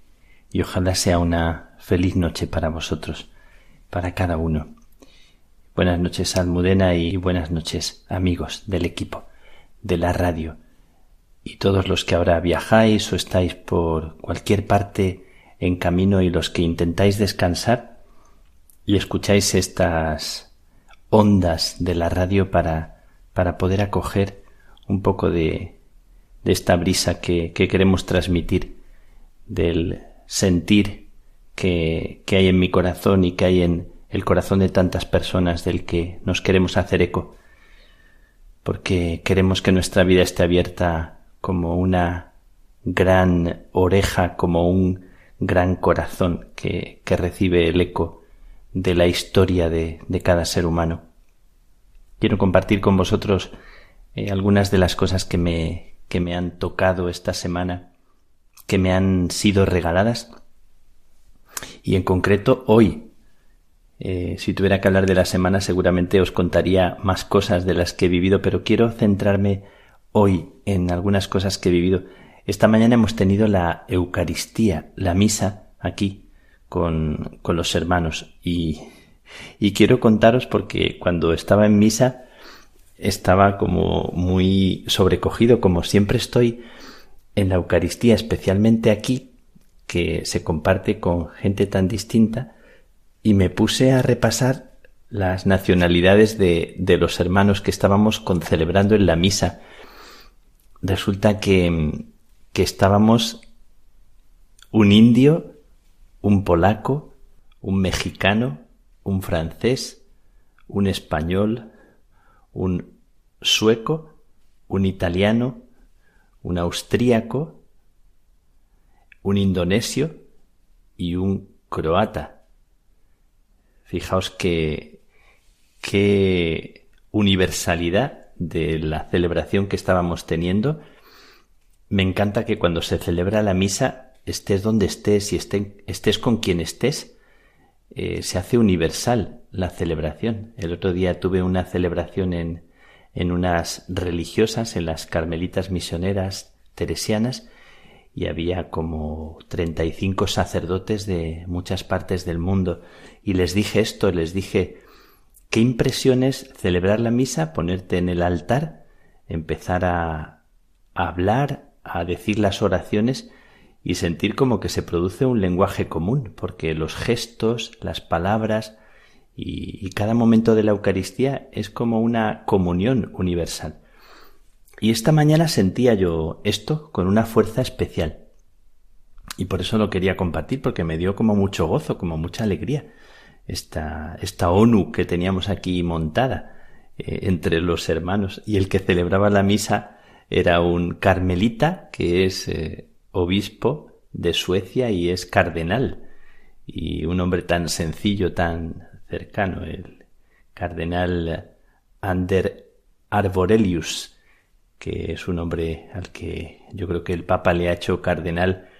y ojalá sea una feliz noche para vosotros, para cada uno. Buenas noches Almudena y buenas noches amigos del equipo, de la radio y todos los que ahora viajáis o estáis por cualquier parte en camino y los que intentáis descansar y escucháis estas ondas de la radio para, para poder acoger un poco de, de esta brisa que, que, queremos transmitir, del sentir que, que hay en mi corazón y que hay en el corazón de tantas personas del que nos queremos hacer eco, porque queremos que nuestra vida esté abierta como una gran oreja, como un gran corazón que, que recibe el eco de la historia de, de, cada ser humano. Quiero compartir con vosotros eh, algunas de las cosas que me, que me han tocado esta semana, que me han sido regaladas. Y en concreto hoy, eh, si tuviera que hablar de la semana, seguramente os contaría más cosas de las que he vivido, pero quiero centrarme hoy en algunas cosas que he vivido. Esta mañana hemos tenido la Eucaristía, la misa, aquí, con, con los hermanos. Y, y quiero contaros porque cuando estaba en misa, estaba como muy sobrecogido, como siempre estoy en la Eucaristía, especialmente aquí, que se comparte con gente tan distinta, y me puse a repasar las nacionalidades de, de los hermanos que estábamos concelebrando en la misa. Resulta que, que estábamos un indio, un polaco, un mexicano, un francés, un español, un sueco, un italiano, un austríaco, un indonesio y un croata. Fijaos que qué universalidad de la celebración que estábamos teniendo. Me encanta que cuando se celebra la misa, estés donde estés y estés con quien estés, eh, se hace universal la celebración. El otro día tuve una celebración en, en unas religiosas, en las carmelitas misioneras teresianas, y había como 35 sacerdotes de muchas partes del mundo. Y les dije esto, les dije, qué impresiones celebrar la misa, ponerte en el altar, empezar a, a hablar, a decir las oraciones y sentir como que se produce un lenguaje común, porque los gestos, las palabras, y, cada momento de la Eucaristía es como una comunión universal. Y esta mañana sentía yo esto con una fuerza especial. Y por eso lo quería compartir, porque me dio como mucho gozo, como mucha alegría. Esta, esta ONU que teníamos aquí montada eh, entre los hermanos. Y el que celebraba la misa era un carmelita, que es eh, obispo de Suecia y es cardenal. Y un hombre tan sencillo, tan cercano, el cardenal Ander Arborelius, que es un hombre al que yo creo que el Papa le ha hecho cardenal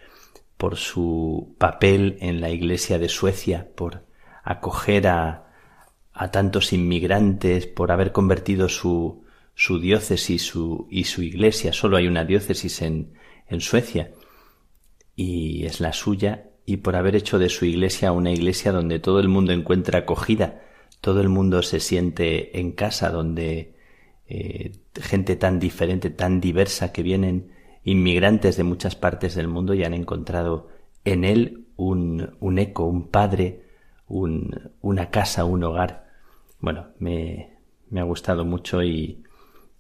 por su papel en la Iglesia de Suecia, por acoger a, tantos inmigrantes, por haber convertido su, su diócesis su, y su iglesia. Solo hay una diócesis en, en Suecia y es la suya y por haber hecho de su iglesia una iglesia donde todo el mundo encuentra acogida, todo el mundo se siente en casa, donde eh, gente tan diferente, tan diversa, que vienen inmigrantes de muchas partes del mundo y han encontrado en él un, un eco, un padre, un, una casa, un hogar. Bueno, me, me ha gustado mucho y,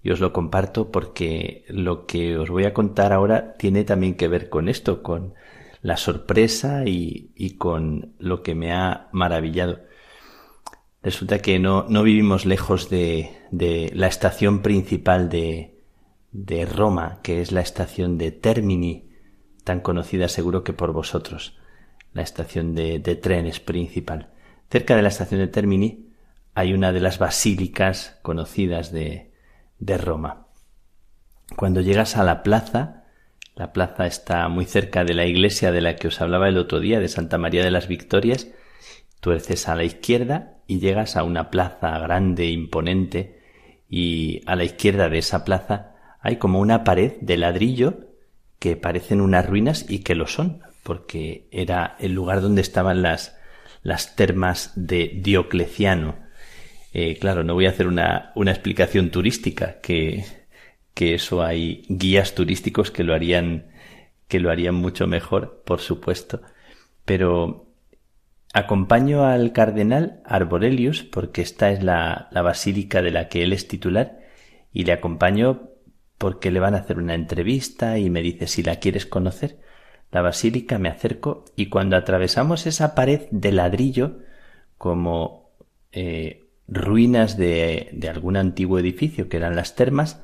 y os lo comparto porque lo que os voy a contar ahora tiene también que ver con esto, con la sorpresa y, con lo que me ha maravillado. Resulta que no, no vivimos lejos de, de, la estación principal de, de Roma, que es la estación de Termini, tan conocida seguro que por vosotros, la estación de, de trenes principal. Cerca de la estación de Termini hay una de las basílicas conocidas de, de Roma. Cuando llegas a la plaza, la plaza está muy cerca de la iglesia de la que os hablaba el otro día, de Santa María de las Victorias. Tuerces a la izquierda y llegas a una plaza grande, imponente, y a la izquierda de esa plaza hay como una pared de ladrillo que parecen unas ruinas y que lo son, porque era el lugar donde estaban las, las termas de Diocleciano. Eh, claro, no voy a hacer una, una explicación turística, que, que eso hay guías turísticos que lo harían, que lo harían mucho mejor, por supuesto. Pero acompaño al cardenal Arborelius porque esta es la, la basílica de la que él es titular y le acompaño porque le van a hacer una entrevista y me dice si la quieres conocer la basílica, me acerco y cuando atravesamos esa pared de ladrillo, como eh, ruinas de, de algún antiguo edificio que eran las termas,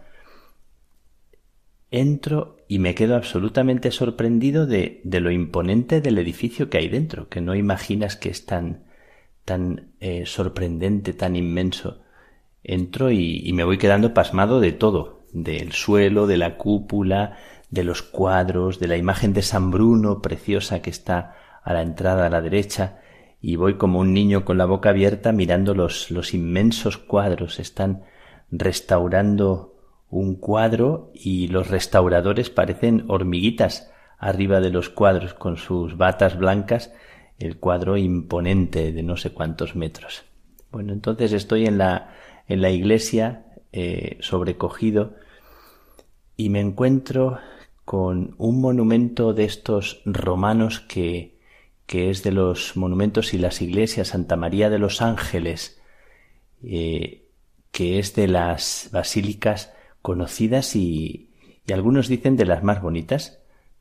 entro y me quedo absolutamente sorprendido de, de, lo imponente del edificio que hay dentro, que no imaginas que es tan, tan eh, sorprendente, tan inmenso. Entro y, y, me voy quedando pasmado de todo, del suelo, de la cúpula, de los cuadros, de la imagen de San Bruno preciosa que está a la entrada a la derecha, y voy como un niño con la boca abierta mirando los, los inmensos cuadros. Están restaurando un cuadro y los restauradores parecen hormiguitas arriba de los cuadros con sus batas blancas, el cuadro imponente de no sé cuántos metros. Bueno, entonces estoy en la, en la iglesia eh, sobrecogido y me encuentro con un monumento de estos romanos que, que es de los monumentos y las iglesias Santa María de los Ángeles, eh, que es de las basílicas conocidas y, algunos dicen de las más bonitas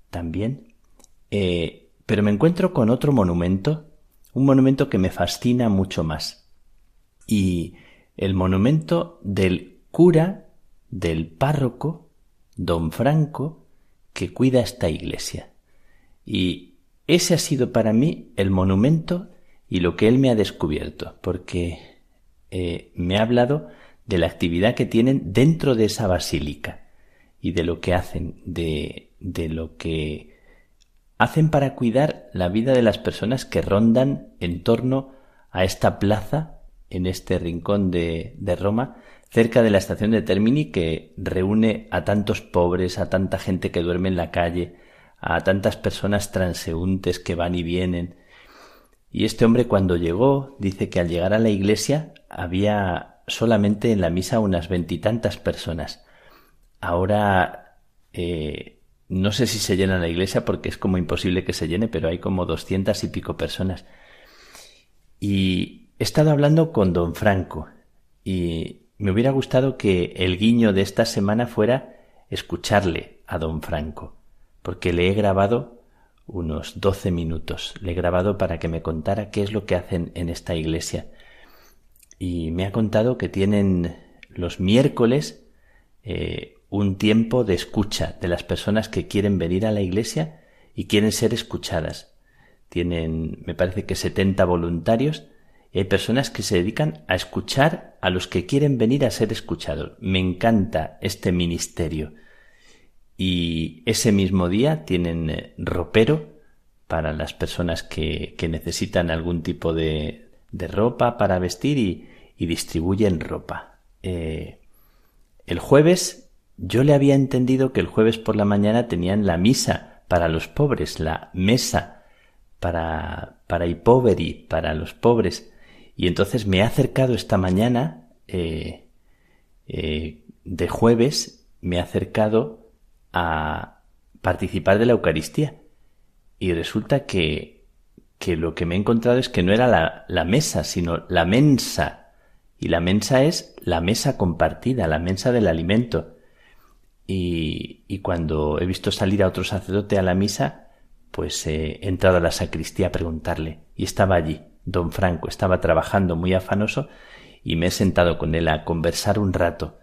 también. Eh, pero me encuentro con otro monumento, un monumento que me fascina mucho más. Y el monumento del cura, del párroco, don Franco, que cuida esta iglesia. Y ese ha sido para mí el monumento y lo que él me ha descubierto, porque eh, me ha hablado de la actividad que tienen dentro de esa basílica y de lo que hacen, de, de lo que hacen para cuidar la vida de las personas que rondan en torno a esta plaza, en este rincón de, de Roma, cerca de la estación de Termini que reúne a tantos pobres, a tanta gente que duerme en la calle, a tantas personas transeúntes que van y vienen. Y este hombre cuando llegó dice que al llegar a la iglesia había solamente en la misa unas veintitantas personas. Ahora eh, no sé si se llena la iglesia porque es como imposible que se llene, pero hay como doscientas y pico personas. Y he estado hablando con don Franco y me hubiera gustado que el guiño de esta semana fuera escucharle a don Franco, porque le he grabado unos doce minutos. Le he grabado para que me contara qué es lo que hacen en esta iglesia. Y me ha contado que tienen los miércoles eh, un tiempo de escucha de las personas que quieren venir a la iglesia y quieren ser escuchadas. Tienen, me parece que 70 voluntarios hay personas que se dedican a escuchar a los que quieren venir a ser escuchados. Me encanta este ministerio. Y ese mismo día tienen ropero para las personas que, que necesitan algún tipo de, de, ropa para vestir y, y distribuyen ropa. Eh, el jueves yo le había entendido que el jueves por la mañana tenían la misa para los pobres, la mesa para, para i poveri, para los pobres. Y entonces me he acercado esta mañana, eh, eh, de jueves, me he acercado a participar de la Eucaristía. Y resulta que, que lo que me he encontrado es que no era la, la mesa, sino la mensa. Y la mensa es la mesa compartida, la mensa del alimento. Y, y, cuando he visto salir a otro sacerdote a la misa, pues he entrado a la sacristía a preguntarle, y estaba allí, Don Franco estaba trabajando muy afanoso y me he sentado con él a conversar un rato.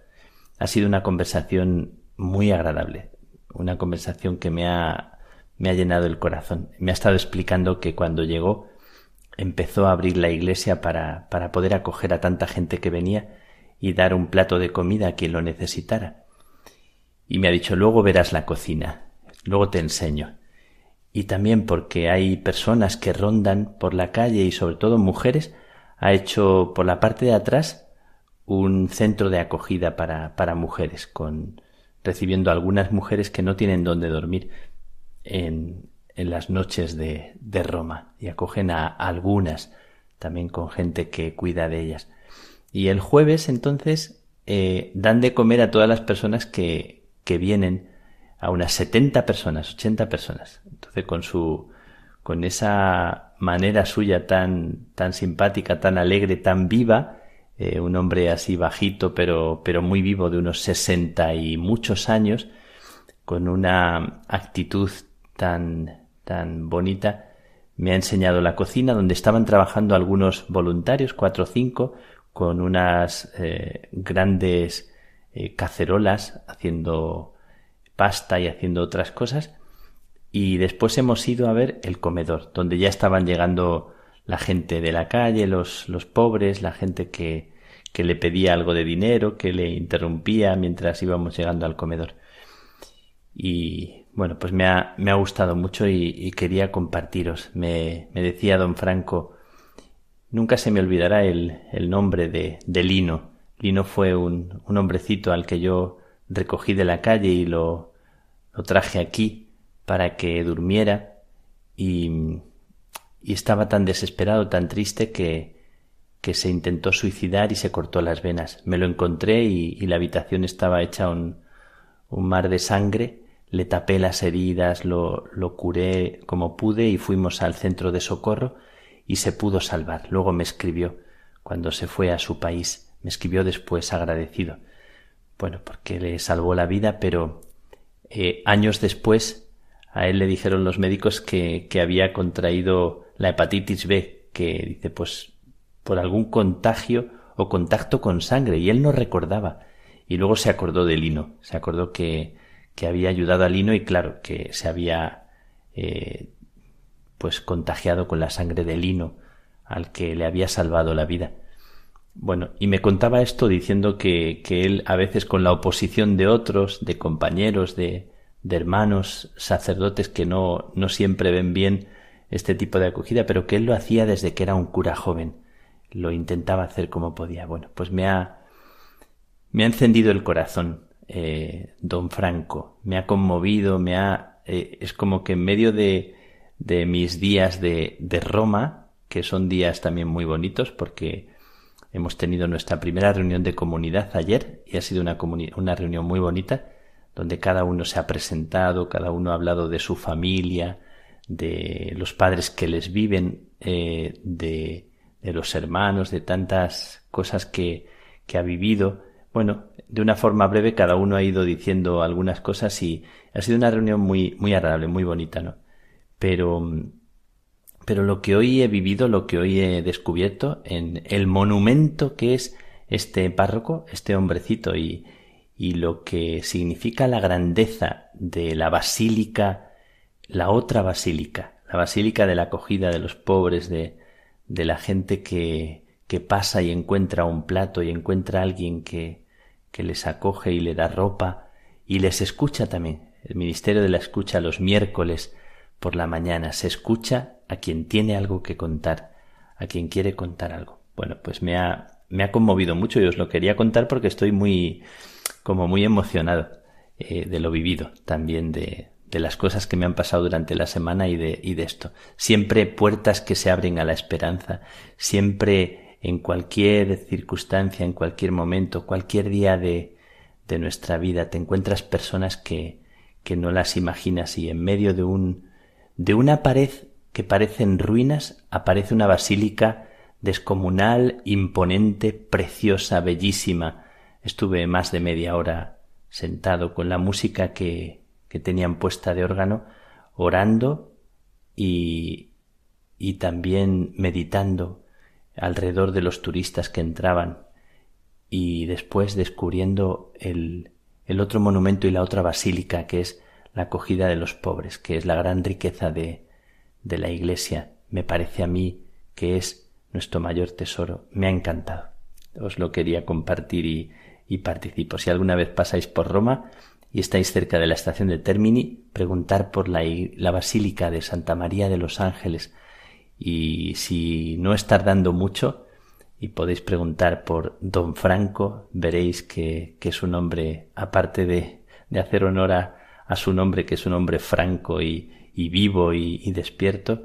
Ha sido una conversación muy agradable, una conversación que me ha, me ha llenado el corazón. Me ha estado explicando que cuando llegó empezó a abrir la iglesia para, para poder acoger a tanta gente que venía y dar un plato de comida a quien lo necesitara. Y me ha dicho luego verás la cocina, luego te enseño y también porque hay personas que rondan por la calle y sobre todo mujeres, ha hecho por la parte de atrás un centro de acogida para, para mujeres con, recibiendo algunas mujeres que no tienen dónde dormir en, las noches de, de, Roma y acogen a, algunas también con gente que cuida de ellas. Y el jueves entonces eh, dan de comer a todas las personas que, que vienen, a unas 70 personas, 80 personas. Entonces con su, con esa manera suya tan, tan simpática, tan alegre, tan viva, eh, un hombre así bajito pero, pero muy vivo de unos 60 y muchos años, con una actitud tan, tan bonita, me ha enseñado la cocina donde estaban trabajando algunos voluntarios, cuatro o cinco, con unas eh, grandes eh, cacerolas haciendo pasta y haciendo otras cosas. Y después hemos ido a ver el comedor, donde ya estaban llegando la gente de la calle, los, los pobres, la gente que, que le pedía algo de dinero, que le interrumpía mientras íbamos llegando al comedor. Y bueno, pues me ha, me ha gustado mucho y, quería compartiros. Me, me, decía don Franco, nunca se me olvidará el, el nombre de, de, Lino. Lino fue un, un, hombrecito al que yo recogí de la calle y lo, lo traje aquí para que durmiera y, y estaba tan desesperado, tan triste que, que se intentó suicidar y se cortó las venas. Me lo encontré y, y la habitación estaba hecha un, un mar de sangre le tapé las heridas, lo, lo curé como pude y fuimos al centro de socorro y se pudo salvar. Luego me escribió cuando se fue a su país. Me escribió después agradecido. Bueno, porque le salvó la vida, pero eh, años después a él le dijeron los médicos que, que había contraído la hepatitis B, que dice pues por algún contagio o contacto con sangre, y él no recordaba. Y luego se acordó de Lino, se acordó que, que había ayudado a Lino y claro, que se había eh, pues contagiado con la sangre de Lino, al que le había salvado la vida. Bueno, y me contaba esto diciendo que, que él a veces con la oposición de otros, de compañeros, de, de hermanos, sacerdotes que no, no siempre ven bien este tipo de acogida, pero que él lo hacía desde que era un cura joven. Lo intentaba hacer como podía. Bueno, pues me ha, me ha encendido el corazón eh, don Franco. Me ha conmovido, me ha... Eh, es como que en medio de, de mis días de, de Roma, que son días también muy bonitos porque hemos tenido nuestra primera reunión de comunidad ayer y ha sido una, una reunión muy bonita donde cada uno se ha presentado, cada uno ha hablado de su familia, de los padres que les viven, eh, de, de, los hermanos, de tantas cosas que, que ha vivido. Bueno, de una forma breve cada uno ha ido diciendo algunas cosas y ha sido una reunión muy, muy agradable, muy bonita, ¿no? Pero, pero lo que hoy he vivido, lo que hoy he descubierto en el monumento que es este párroco, este hombrecito y, y lo que significa la grandeza de la basílica, la otra basílica, la basílica de la acogida de los pobres, de, de la gente que, que pasa y encuentra un plato y encuentra a alguien que, que les acoge y le da ropa y les escucha también. El Ministerio de la Escucha los miércoles por la mañana se escucha a quien tiene algo que contar, a quien quiere contar algo. Bueno, pues me ha, me ha conmovido mucho y os lo quería contar porque estoy muy, como muy emocionado eh, de lo vivido, también de, de las cosas que me han pasado durante la semana y de, y de esto. Siempre puertas que se abren a la esperanza, siempre en cualquier circunstancia, en cualquier momento, cualquier día de, de nuestra vida, te encuentras personas que, que no las imaginas y en medio de un, de una pared que parece en ruinas aparece una basílica descomunal, imponente, preciosa, bellísima. Estuve más de media hora sentado con la música que, que tenían puesta de órgano, orando y, y también meditando alrededor de los turistas que entraban y después descubriendo el, el otro monumento y la otra basílica que es la acogida de los pobres, que es la gran riqueza de, de la Iglesia. Me parece a mí que es nuestro mayor tesoro. Me ha encantado. Os lo quería compartir y, y participo. Si alguna vez pasáis por Roma y estáis cerca de la estación de Termini, preguntar por la, la Basílica de Santa María de los Ángeles, y si no es tardando mucho y podéis preguntar por don Franco, veréis que, que es un hombre, aparte de, de hacer honor a, su nombre, que es un hombre franco y, vivo y, despierto,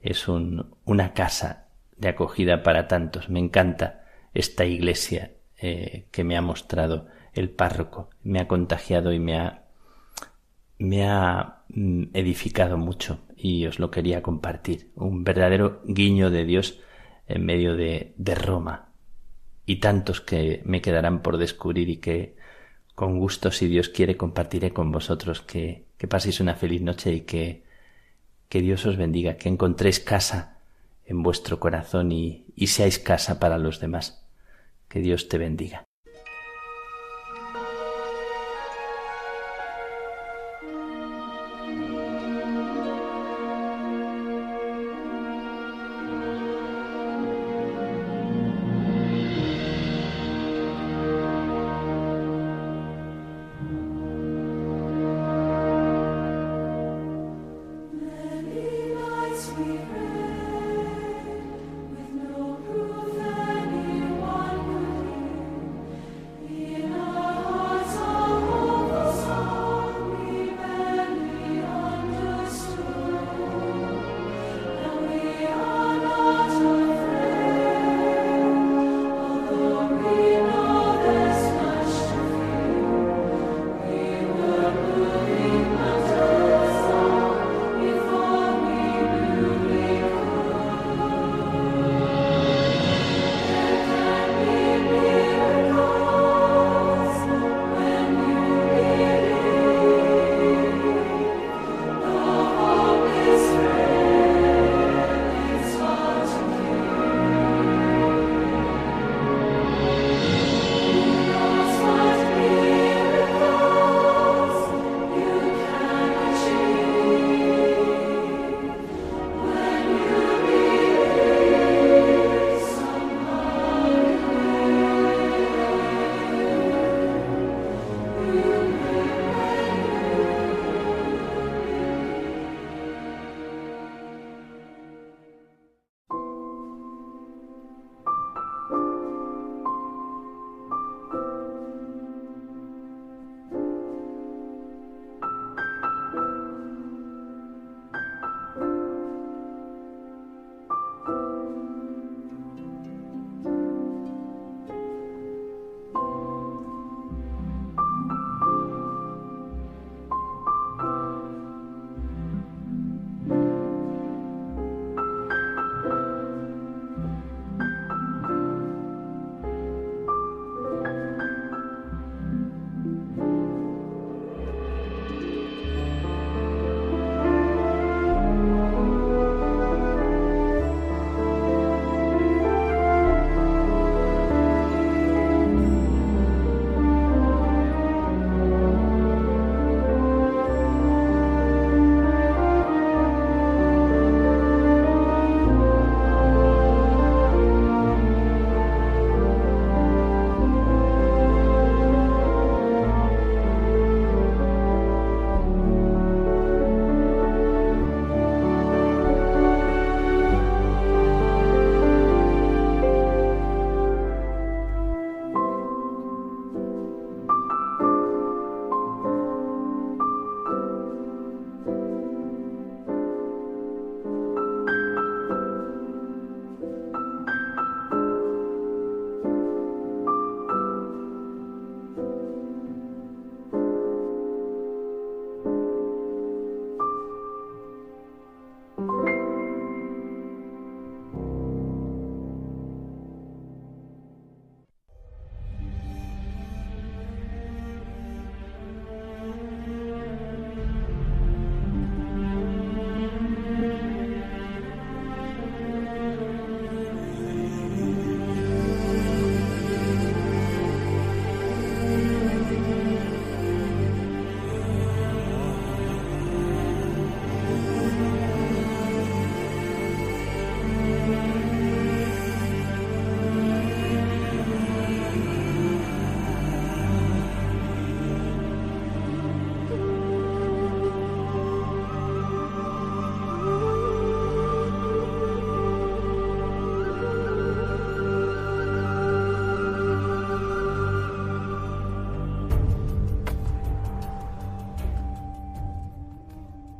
es un, una casa de acogida para tantos. Me encanta esta iglesia eh, que me ha mostrado el párroco. Me ha contagiado y me ha, me ha mm, edificado mucho y os lo quería compartir. Un verdadero guiño de Dios en medio de, de Roma y tantos que me quedarán por descubrir y que con gusto, si Dios quiere, compartiré con vosotros. Que, que paséis una feliz noche y que, que Dios os bendiga, que encontréis casa en vuestro corazón y, y seáis casa para los demás. Que Dios te bendiga.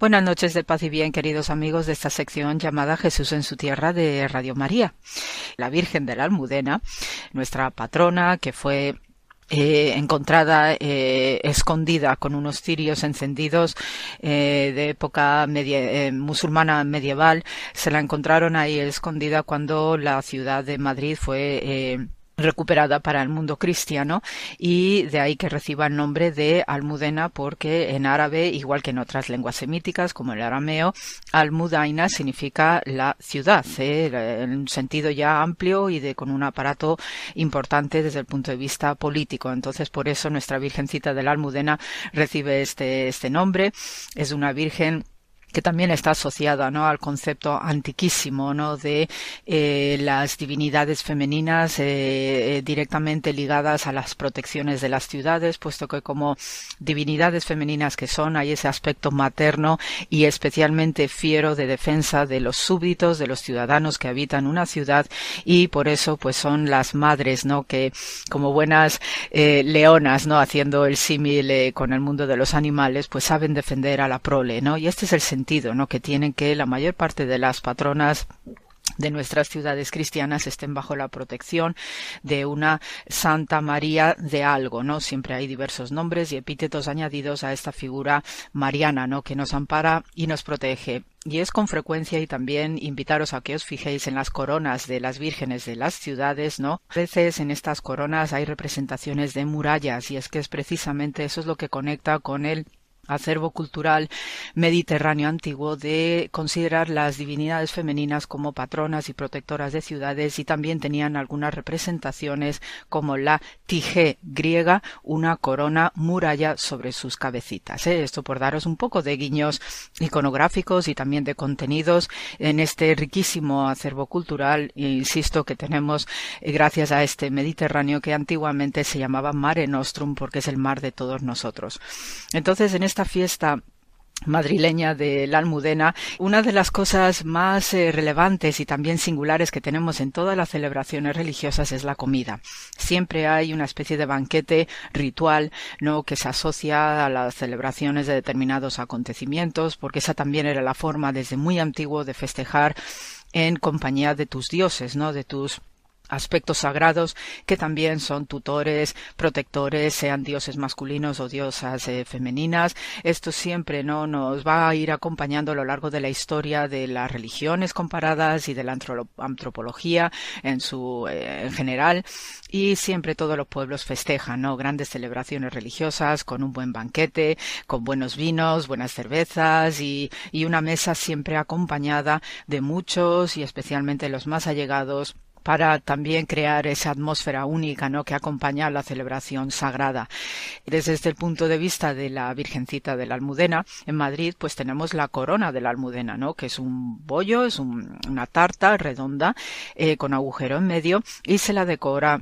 Buenas noches de paz y bien, queridos amigos de esta sección llamada Jesús en su tierra de Radio María. La Virgen de la Almudena, nuestra patrona, que fue eh, encontrada eh, escondida con unos cirios encendidos eh, de época media, musulmana medieval. Se la encontraron ahí escondida cuando la ciudad de Madrid fue recuperada para el mundo cristiano y de ahí que reciba el nombre de Almudena porque en árabe, igual que en otras lenguas semíticas como el arameo, Almudaina significa la ciudad, ¿eh? en un sentido ya amplio y de con un aparato importante desde el punto de vista político. Entonces, por eso nuestra Virgencita de la Almudena recibe este, este nombre. Es una virgen que también está asociada ¿no? al concepto antiquísimo ¿no? de eh, las divinidades femeninas eh, eh, directamente ligadas a las protecciones de las ciudades, puesto que como divinidades femeninas que son, hay ese aspecto materno y especialmente fiero de defensa de los súbditos, de los ciudadanos que habitan una ciudad y por eso pues son las madres, ¿no? que como buenas leonas, ¿no? haciendo el símil con el mundo de los animales, pues saben defender a la prole, ¿no? Y este es el sentido, ¿no? Que tienen que la mayor parte de las patronas de nuestras ciudades cristianas estén bajo la protección de una Santa María de algo, ¿no? Siempre hay diversos nombres y epítetos añadidos a esta figura mariana, ¿no? Que nos ampara y nos protege. Y es con frecuencia y también invitaros a que os fijéis en las coronas de las vírgenes de las ciudades, ¿no? A veces en estas coronas hay representaciones de murallas y es que es precisamente eso es lo que conecta con el acervo cultural mediterráneo antiguo de considerar las divinidades femeninas como patronas y protectoras de ciudades y también tenían algunas representaciones como la tige griega, una corona muralla sobre sus cabecitas. ¿eh? Esto por daros un poco de guiños iconográficos y también de contenidos en este riquísimo acervo cultural, insisto, que tenemos eh, gracias a este Mediterráneo que antiguamente se llamaba Mare Nostrum porque es el mar de todos nosotros. Entonces, en este esta fiesta madrileña de la Almudena, una de las cosas más eh, relevantes y también singulares que tenemos en todas las celebraciones religiosas es la comida. Siempre hay una especie de banquete ritual, ¿no? que se asocia a las celebraciones de determinados acontecimientos, porque esa también era la forma desde muy antiguo de festejar en compañía de tus dioses, ¿no? de tus aspectos sagrados que también son tutores, protectores, sean dioses masculinos o diosas eh, femeninas. Esto siempre no nos va a ir acompañando a lo largo de la historia de las religiones comparadas y de la antropología en su eh, en general y siempre todos los pueblos festejan, ¿no? Grandes celebraciones religiosas con un buen banquete, con buenos vinos, buenas cervezas y, y una mesa siempre acompañada de muchos y especialmente los más allegados para también crear esa atmósfera única ¿no? que acompaña la celebración sagrada. Desde el punto de vista de la Virgencita de la Almudena, en Madrid pues tenemos la corona de la Almudena, ¿no? que es un bollo, es una tarta redonda eh, con agujero en medio y se la decora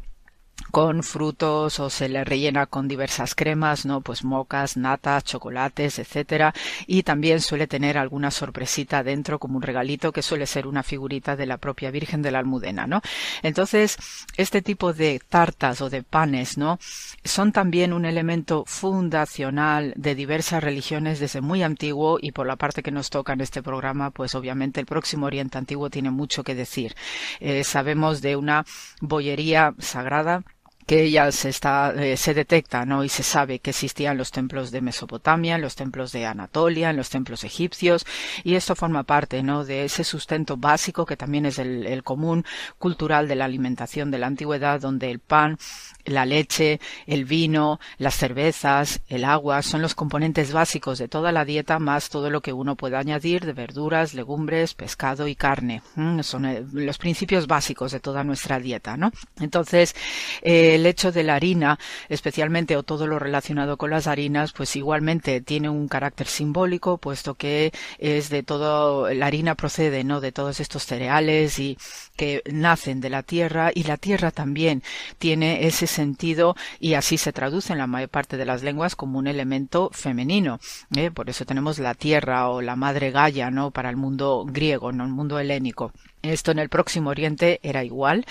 con frutos o se le rellena con diversas cremas, ¿no? Pues mocas, natas, chocolates, etcétera. Y también suele tener alguna sorpresita dentro como un regalito que suele ser una figurita de la propia Virgen de la Almudena, ¿no? Entonces, este tipo de tartas o de panes, ¿no? Son también un elemento fundacional de diversas religiones desde muy antiguo y por la parte que nos toca en este programa, pues obviamente el próximo Oriente Antiguo tiene mucho que decir. Eh, sabemos de una bollería sagrada que ya se está eh, se detecta no y se sabe que existían los templos de Mesopotamia en los templos de Anatolia en los templos egipcios y esto forma parte no de ese sustento básico que también es el, común cultural de la alimentación de la antigüedad donde el pan la leche, el vino, las cervezas, el agua son los componentes básicos de toda la dieta más todo lo que uno pueda añadir de verduras, legumbres, pescado y carne. Son eh, los principios básicos de toda nuestra dieta, ¿no? Entonces, eh, el hecho de la harina, especialmente o todo lo relacionado con las harinas, pues igualmente tiene un carácter simbólico, puesto que es de todo, la harina procede, ¿no? De todos estos cereales y que nacen de la tierra y la tierra también tiene ese sentido y así se traduce en la mayor parte de las lenguas como un elemento femenino. ¿eh? Por eso tenemos la tierra o la madre Gaia, ¿no? Para el mundo griego, no el mundo helénico. Esto en el próximo Oriente era igual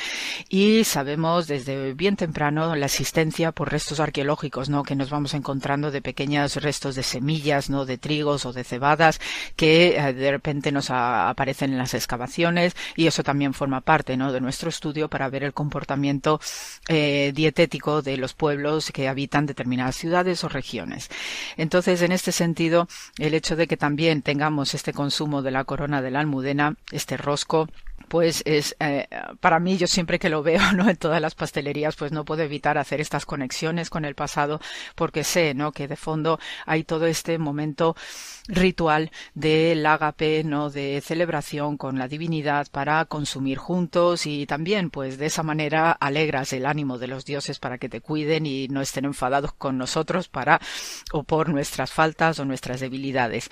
y sabemos desde bien temprano temprano la existencia por restos arqueológicos, ¿no? Que nos vamos encontrando de pequeños restos de semillas, ¿no? De trigos o de cebadas que eh, de repente nos aparecen en las excavaciones y eso también forma parte, ¿no? De nuestro estudio para ver el comportamiento eh, dietético de los pueblos que habitan determinadas ciudades o regiones. Entonces, en este sentido, el hecho de que también tengamos este consumo de la corona de la almudena, este rosco, pues es eh, para mí yo siempre que lo veo no en todas las pastelerías pues no puedo evitar hacer estas conexiones con el pasado porque sé no que de fondo hay todo este momento ritual del ágape no de celebración con la divinidad para consumir juntos y también pues de esa manera alegras el ánimo de los dioses para que te cuiden y no estén enfadados con nosotros para o por nuestras faltas o nuestras debilidades.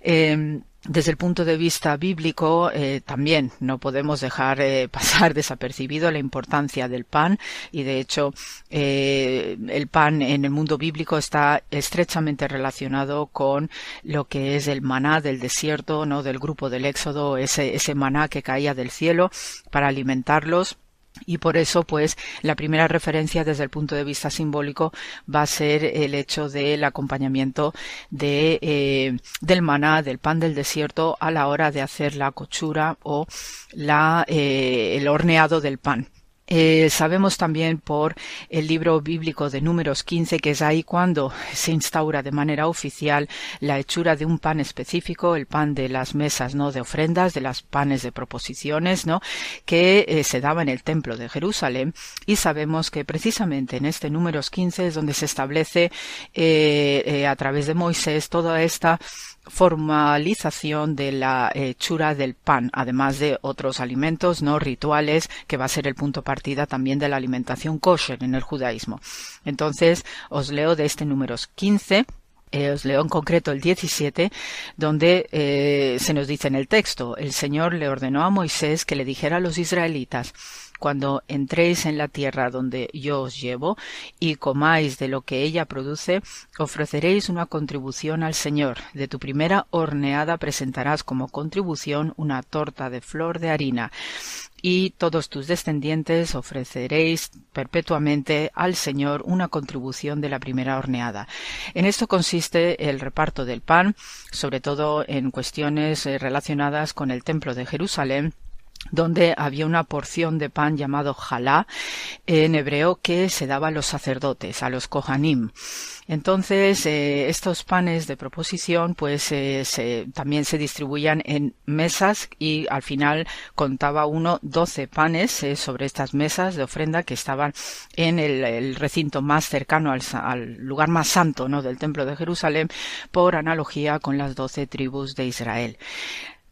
Em, desde el punto de vista bíblico, eh, también no podemos dejar eh, pasar desapercibido la importancia del pan y, de hecho, eh, el pan en el mundo bíblico está estrechamente relacionado con lo que es el maná del desierto, no del grupo del Éxodo, ese, ese maná que caía del cielo para alimentarlos y por eso, pues, la primera referencia desde el punto de vista simbólico va a ser el hecho del acompañamiento de, eh, del maná, del pan del desierto, a la hora de hacer la cochura o la, eh, el horneado del pan. Eh, sabemos también por el libro bíblico de Números 15 que es ahí cuando se instaura de manera oficial la hechura de un pan específico, el pan de las mesas, ¿no? De ofrendas, de las panes de proposiciones, ¿no? Que eh, se daba en el templo de Jerusalén y sabemos que precisamente en este Números 15 es donde se establece eh, a través de Moisés toda esta formalización de la hechura del pan, además de otros alimentos no rituales, que va a ser el punto partida también de la alimentación kosher en el judaísmo. Entonces, os leo de este número 15. Eh, os leo en concreto el 17, donde eh, se nos dice en el texto, el Señor le ordenó a Moisés que le dijera a los israelitas, cuando entréis en la tierra donde yo os llevo y comáis de lo que ella produce, ofreceréis una contribución al Señor. De tu primera horneada presentarás como contribución una torta de flor de harina y todos tus descendientes ofreceréis perpetuamente al Señor una contribución de la primera horneada. En esto consiste el reparto del pan, sobre todo en cuestiones eh, relacionadas con el templo de Jerusalén, donde había una porción de pan llamado jalá en hebreo que se daba a los sacerdotes, a los kohanim. Entonces, eh, estos panes de proposición, pues eh, también se distribuían en mesas y al final contaba uno doce panes eh, sobre estas mesas de ofrenda que estaban en el, recinto más cercano al, al, lugar más santo, ¿no? Del templo de Jerusalén, por analogía con las doce tribus de Israel.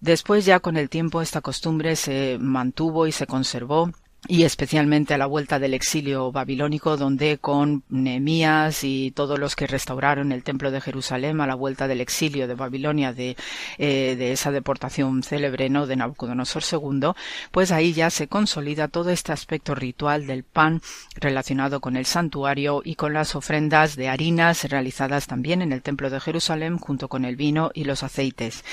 Después ya con el tiempo esta costumbre se mantuvo y se conservó y especialmente a la vuelta del exilio babilónico, donde con Nehemías y todos los que restauraron el templo de Jerusalén a la vuelta del exilio de Babilonia de, eh, de esa deportación célebre ¿no? de Nabucodonosor II, pues ahí ya se consolida todo este aspecto ritual del pan relacionado con el santuario y con las ofrendas de harinas realizadas también en el templo de Jerusalén junto con el vino y los aceites.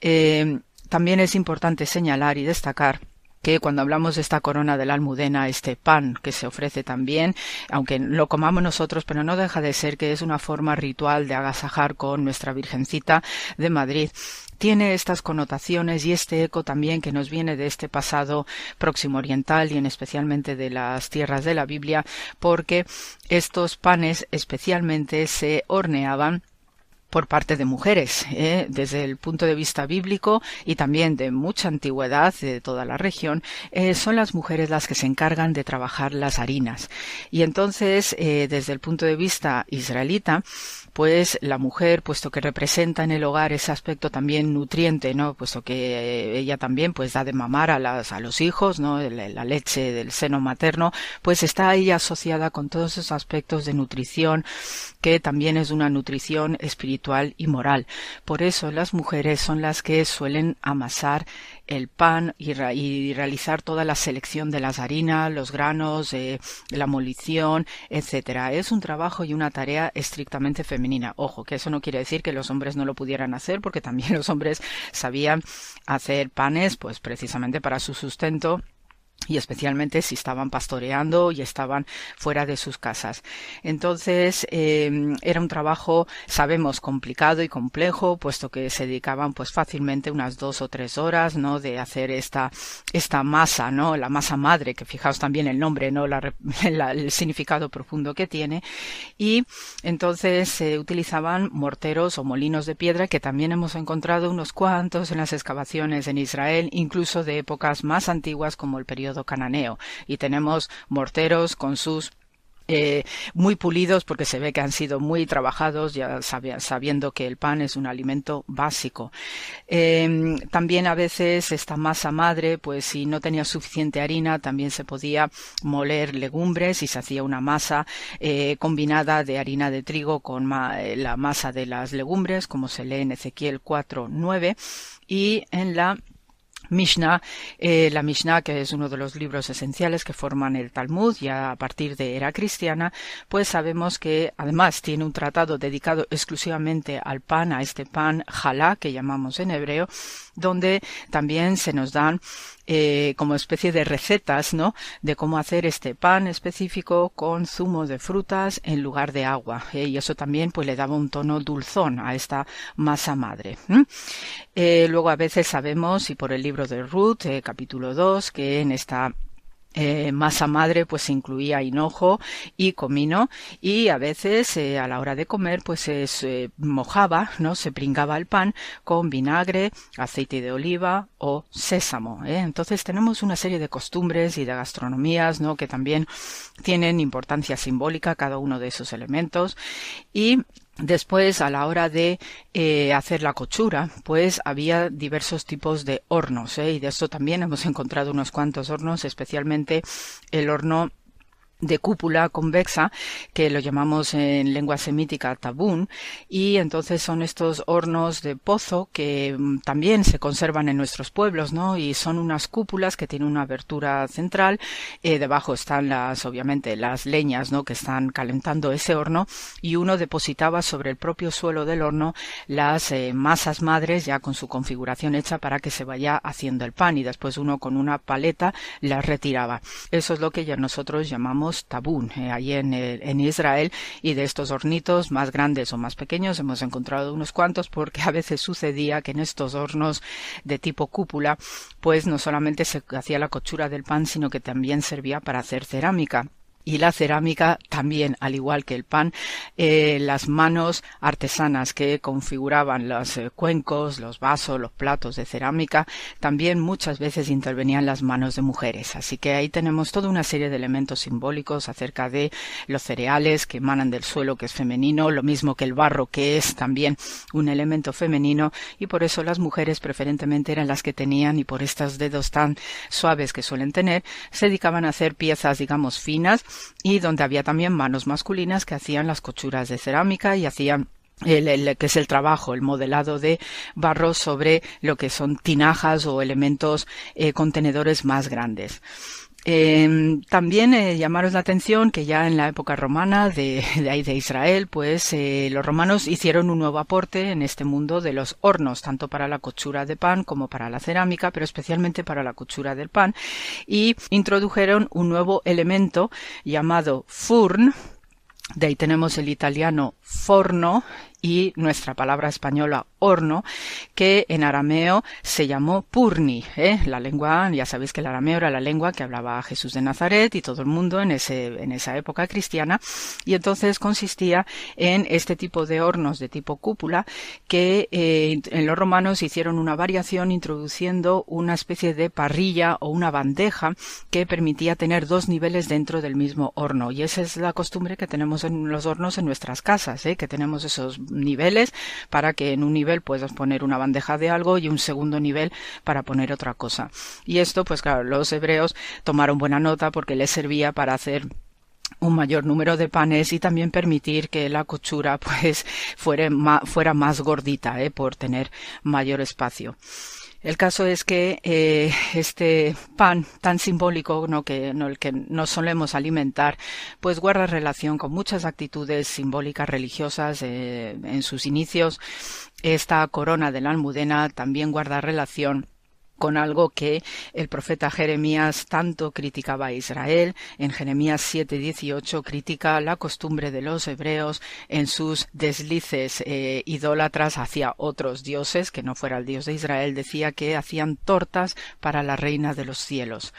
Eh, también es importante señalar y destacar que cuando hablamos de esta corona de la almudena, este pan que se ofrece también, aunque lo comamos nosotros, pero no deja de ser que es una forma ritual de agasajar con nuestra Virgencita de Madrid, tiene estas connotaciones y este eco también que nos viene de este pasado próximo oriental y en especialmente de las tierras de la Biblia, porque estos panes especialmente se horneaban por parte de mujeres, ¿eh? desde el punto de vista bíblico y también de mucha antigüedad de toda la región, eh, son las mujeres las que se encargan de trabajar las harinas. Y entonces, eh, desde el punto de vista israelita, pues la mujer, puesto que representa en el hogar ese aspecto también nutriente, ¿no? Puesto que ella también pues da de mamar a, las, a los hijos, ¿no? La, leche del seno materno, pues está ahí asociada con todos esos aspectos de nutrición que también es una nutrición espiritual y moral. Por eso las mujeres son las que suelen amasar el pan y, realizar toda la selección de las harinas, los granos, eh, la molición, etcétera. Es un trabajo y una tarea estrictamente femenina. Ojo, que eso no quiere decir que los hombres no lo pudieran hacer, porque también los hombres sabían hacer panes, pues precisamente para su sustento y especialmente si estaban pastoreando y estaban fuera de sus casas. Entonces eh, era un trabajo, sabemos, complicado y complejo, puesto que se dedicaban pues fácilmente unas dos o tres horas, ¿no? De hacer esta esta masa, ¿no? La masa madre, que fijaos también el nombre, ¿no? El significado profundo que tiene. Y entonces se utilizaban morteros o molinos de piedra que también hemos encontrado unos cuantos en las excavaciones en Israel, incluso de épocas más antiguas como el periodo cananeo. Y tenemos morteros con sus eh, muy pulidos porque se ve que han sido muy trabajados ya sabiendo que el pan es un alimento básico. Eh, también a veces esta masa madre, pues si no tenía suficiente harina, también se podía moler legumbres y se hacía una masa eh, combinada de harina de trigo con ma la masa de las legumbres, como se lee en Ezequiel 4.9 y en la Mishnah, eh, la Mishnah, que es uno de los libros esenciales que forman el Talmud, ya a partir de era cristiana, pues sabemos que además tiene un tratado dedicado exclusivamente al pan, a este pan jalá que llamamos en hebreo, donde también se nos dan eh, como especie de recetas, ¿no? De cómo hacer este pan específico con zumo de frutas en lugar de agua. ¿eh? Y eso también pues le daba un tono dulzón a esta masa madre. Eh, luego a veces sabemos, y por el libro de Ruth, eh, capítulo 2, que en esta eh, masa madre pues incluía hinojo y comino y a veces eh, a la hora de comer pues se mojaba no se pringaba el pan con vinagre aceite de oliva o sésamo ¿eh? entonces tenemos una serie de costumbres y de gastronomías no que también tienen importancia simbólica cada uno de esos elementos y Después, a la hora de eh, hacer la cochura, pues había diversos tipos de hornos, ¿eh? y de esto también hemos encontrado unos cuantos hornos, especialmente el horno de cúpula convexa, que lo llamamos en lengua semítica tabún, y entonces son estos hornos de pozo que mm, también se conservan en nuestros pueblos, ¿no? Y son unas cúpulas que tienen una abertura central, eh, debajo están las, obviamente, las leñas, ¿no? Que están calentando ese horno, y uno depositaba sobre el propio suelo del horno las eh, masas madres ya con su configuración hecha para que se vaya haciendo el pan, y después uno con una paleta las retiraba. Eso es lo que ya nosotros llamamos tabún eh, ahí en, en, Israel y de estos hornitos más grandes o más pequeños hemos encontrado unos cuantos porque a veces sucedía que en estos hornos de tipo cúpula pues no solamente se hacía la cochura del pan sino que también servía para hacer cerámica y la cerámica también, al igual que el pan, eh, las manos artesanas que configuraban los eh, cuencos, los vasos, los platos de cerámica, también muchas veces intervenían las manos de mujeres. Así que ahí tenemos toda una serie de elementos simbólicos acerca de los cereales que emanan del suelo, que es femenino, lo mismo que el barro, que es también un elemento femenino, y por eso las mujeres preferentemente eran las que tenían, y por estos dedos tan suaves que suelen tener, se dedicaban a hacer piezas, digamos, finas, y donde había también manos masculinas que hacían las cochuras de cerámica y hacían el, que es el trabajo, el modelado de barro sobre lo que son tinajas o elementos eh, contenedores más grandes. Eh, también eh, llamaros la atención que ya en la época romana de, de de Israel, pues eh, los romanos hicieron un nuevo aporte en este mundo de los hornos, tanto para la cochura de pan como para la cerámica, pero especialmente para la cochura del pan, y introdujeron un nuevo elemento llamado furn, de ahí tenemos el italiano forno y nuestra palabra española horno, que en arameo se llamó purni. ¿eh? La lengua, ya sabéis que el arameo era la lengua que hablaba Jesús de Nazaret y todo el mundo en, ese, en esa época cristiana, y entonces consistía en este tipo de hornos de tipo cúpula que eh, en los romanos hicieron una variación introduciendo una especie de parrilla o una bandeja que permitía tener dos niveles dentro del mismo horno. Y esa es la costumbre que tenemos en los hornos en nuestras casas, ¿eh? que tenemos esos niveles para que en un nivel puedas poner una bandeja de algo y un segundo nivel para poner otra cosa. Y esto, pues claro, los hebreos tomaron buena nota porque les servía para hacer un mayor número de panes y también permitir que la cochura pues fuera más, fuera más gordita ¿eh? por tener mayor espacio. El caso es que eh, este pan tan simbólico, ¿no? el que nos solemos alimentar, pues guarda relación con muchas actitudes simbólicas religiosas eh, en sus inicios. Esta corona de la almudena también guarda relación con algo que el profeta Jeremías tanto criticaba a Israel. En Jeremías 7:18 critica la costumbre de los hebreos en sus deslices eh, idólatras hacia otros dioses, que no fuera el Dios de Israel, decía que hacían tortas para la reina de los cielos.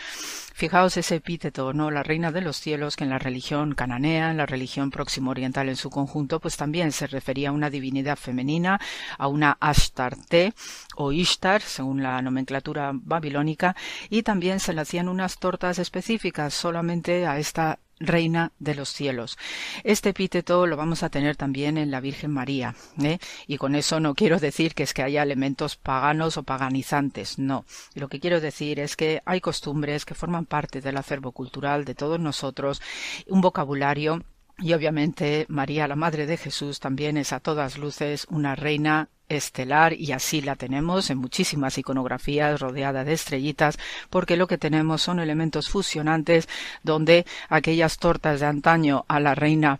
Fijaos ese epíteto, ¿no? La reina de los cielos, que en la religión cananea, en la religión próximo oriental en su conjunto, pues también se refería a una divinidad femenina, a una Ashtarte o Ishtar, según la nomenclatura babilónica, y también se le hacían unas tortas específicas solamente a esta Reina de los cielos. Este epíteto lo vamos a tener también en la Virgen María, ¿eh? y con eso no quiero decir que es que haya elementos paganos o paganizantes, no. Lo que quiero decir es que hay costumbres que forman parte del acervo cultural de todos nosotros, un vocabulario y obviamente María, la Madre de Jesús, también es a todas luces una reina estelar y así la tenemos en muchísimas iconografías rodeada de estrellitas porque lo que tenemos son elementos fusionantes donde aquellas tortas de antaño a la reina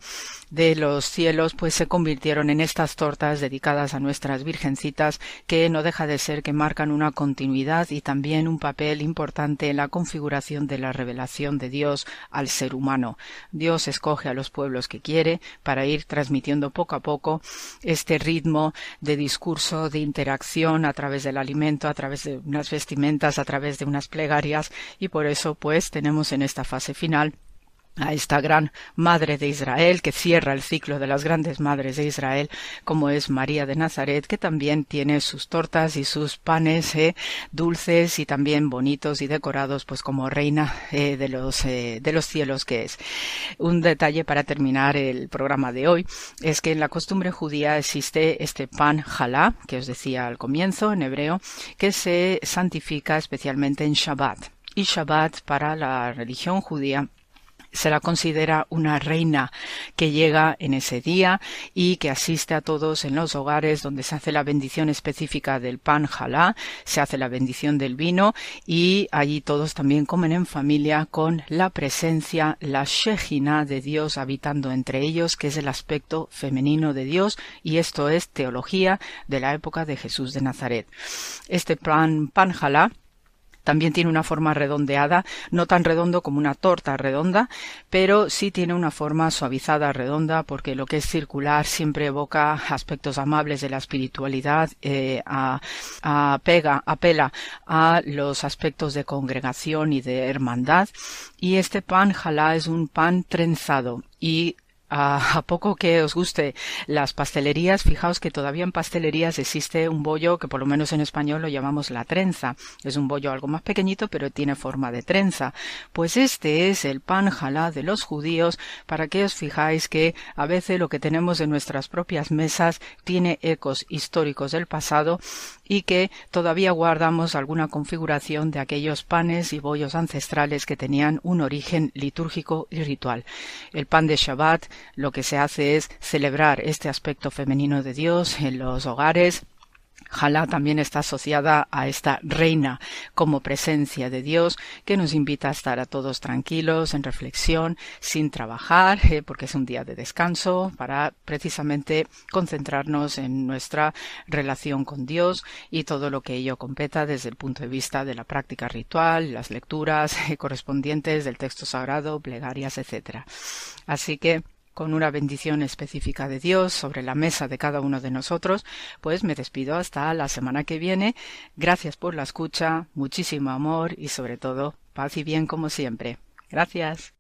de los cielos pues se convirtieron en estas tortas dedicadas a nuestras virgencitas que no deja de ser que marcan una continuidad y también un papel importante en la configuración de la revelación de Dios al ser humano. Dios escoge a los pueblos que quiere para ir transmitiendo poco a poco este ritmo de discurso, de interacción a través del alimento, a través de unas vestimentas, a través de unas plegarias y por eso pues tenemos en esta fase final a esta gran madre de Israel que cierra el ciclo de las grandes madres de Israel como es María de Nazaret que también tiene sus tortas y sus panes eh, dulces y también bonitos y decorados pues como reina eh, de los eh, de los cielos que es. Un detalle para terminar el programa de hoy es que en la costumbre judía existe este pan jalá que os decía al comienzo en hebreo que se santifica especialmente en Shabbat. Y Shabbat para la religión judía se la considera una reina que llega en ese día y que asiste a todos en los hogares donde se hace la bendición específica del pan jalá, se hace la bendición del vino y allí todos también comen en familia con la presencia, la shejina de Dios habitando entre ellos, que es el aspecto femenino de Dios y esto es teología de la época de Jesús de Nazaret. Este pan, pan jalá también tiene una forma redondeada, no tan redondo como una torta redonda, pero sí tiene una forma suavizada redonda porque lo que es circular siempre evoca aspectos amables de la espiritualidad, eh, a, pega, apela a los aspectos de congregación y de hermandad. Y este pan jalá es un pan trenzado y a, poco que os guste las pastelerías, fijaos que todavía en pastelerías existe un bollo que por lo menos en español lo llamamos la trenza. Es un bollo algo más pequeñito pero tiene forma de trenza. Pues este es el pan jalá de los judíos para que os fijáis que a veces lo que tenemos en nuestras propias mesas tiene ecos históricos del pasado y que todavía guardamos alguna configuración de aquellos panes y bollos ancestrales que tenían un origen litúrgico y ritual. El pan de Shabbat lo que se hace es celebrar este aspecto femenino de Dios en los hogares, Jalá también está asociada a esta reina como presencia de Dios que nos invita a estar a todos tranquilos, en reflexión, sin trabajar, eh, porque es un día de descanso, para precisamente concentrarnos en nuestra relación con Dios y todo lo que ello competa desde el punto de vista de la práctica ritual, las lecturas eh, correspondientes del texto sagrado, plegarias, etc. Así que con una bendición específica de Dios sobre la mesa de cada uno de nosotros, pues me despido hasta la semana que viene. Gracias por la escucha, muchísimo amor y sobre todo paz y bien como siempre. Gracias.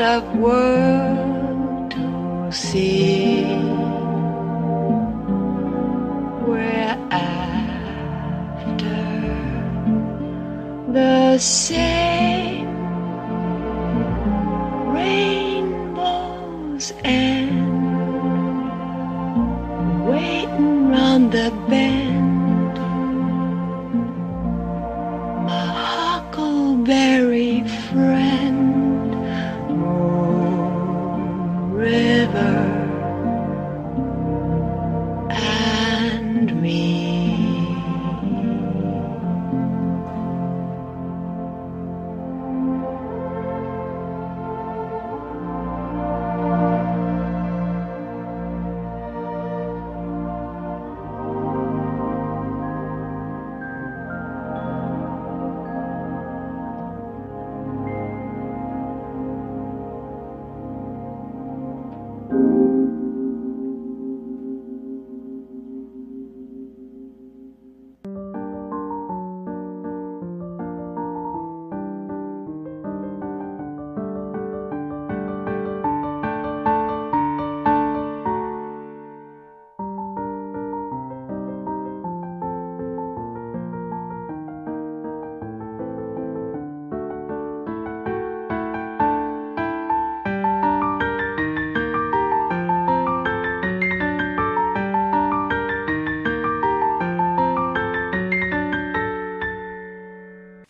Of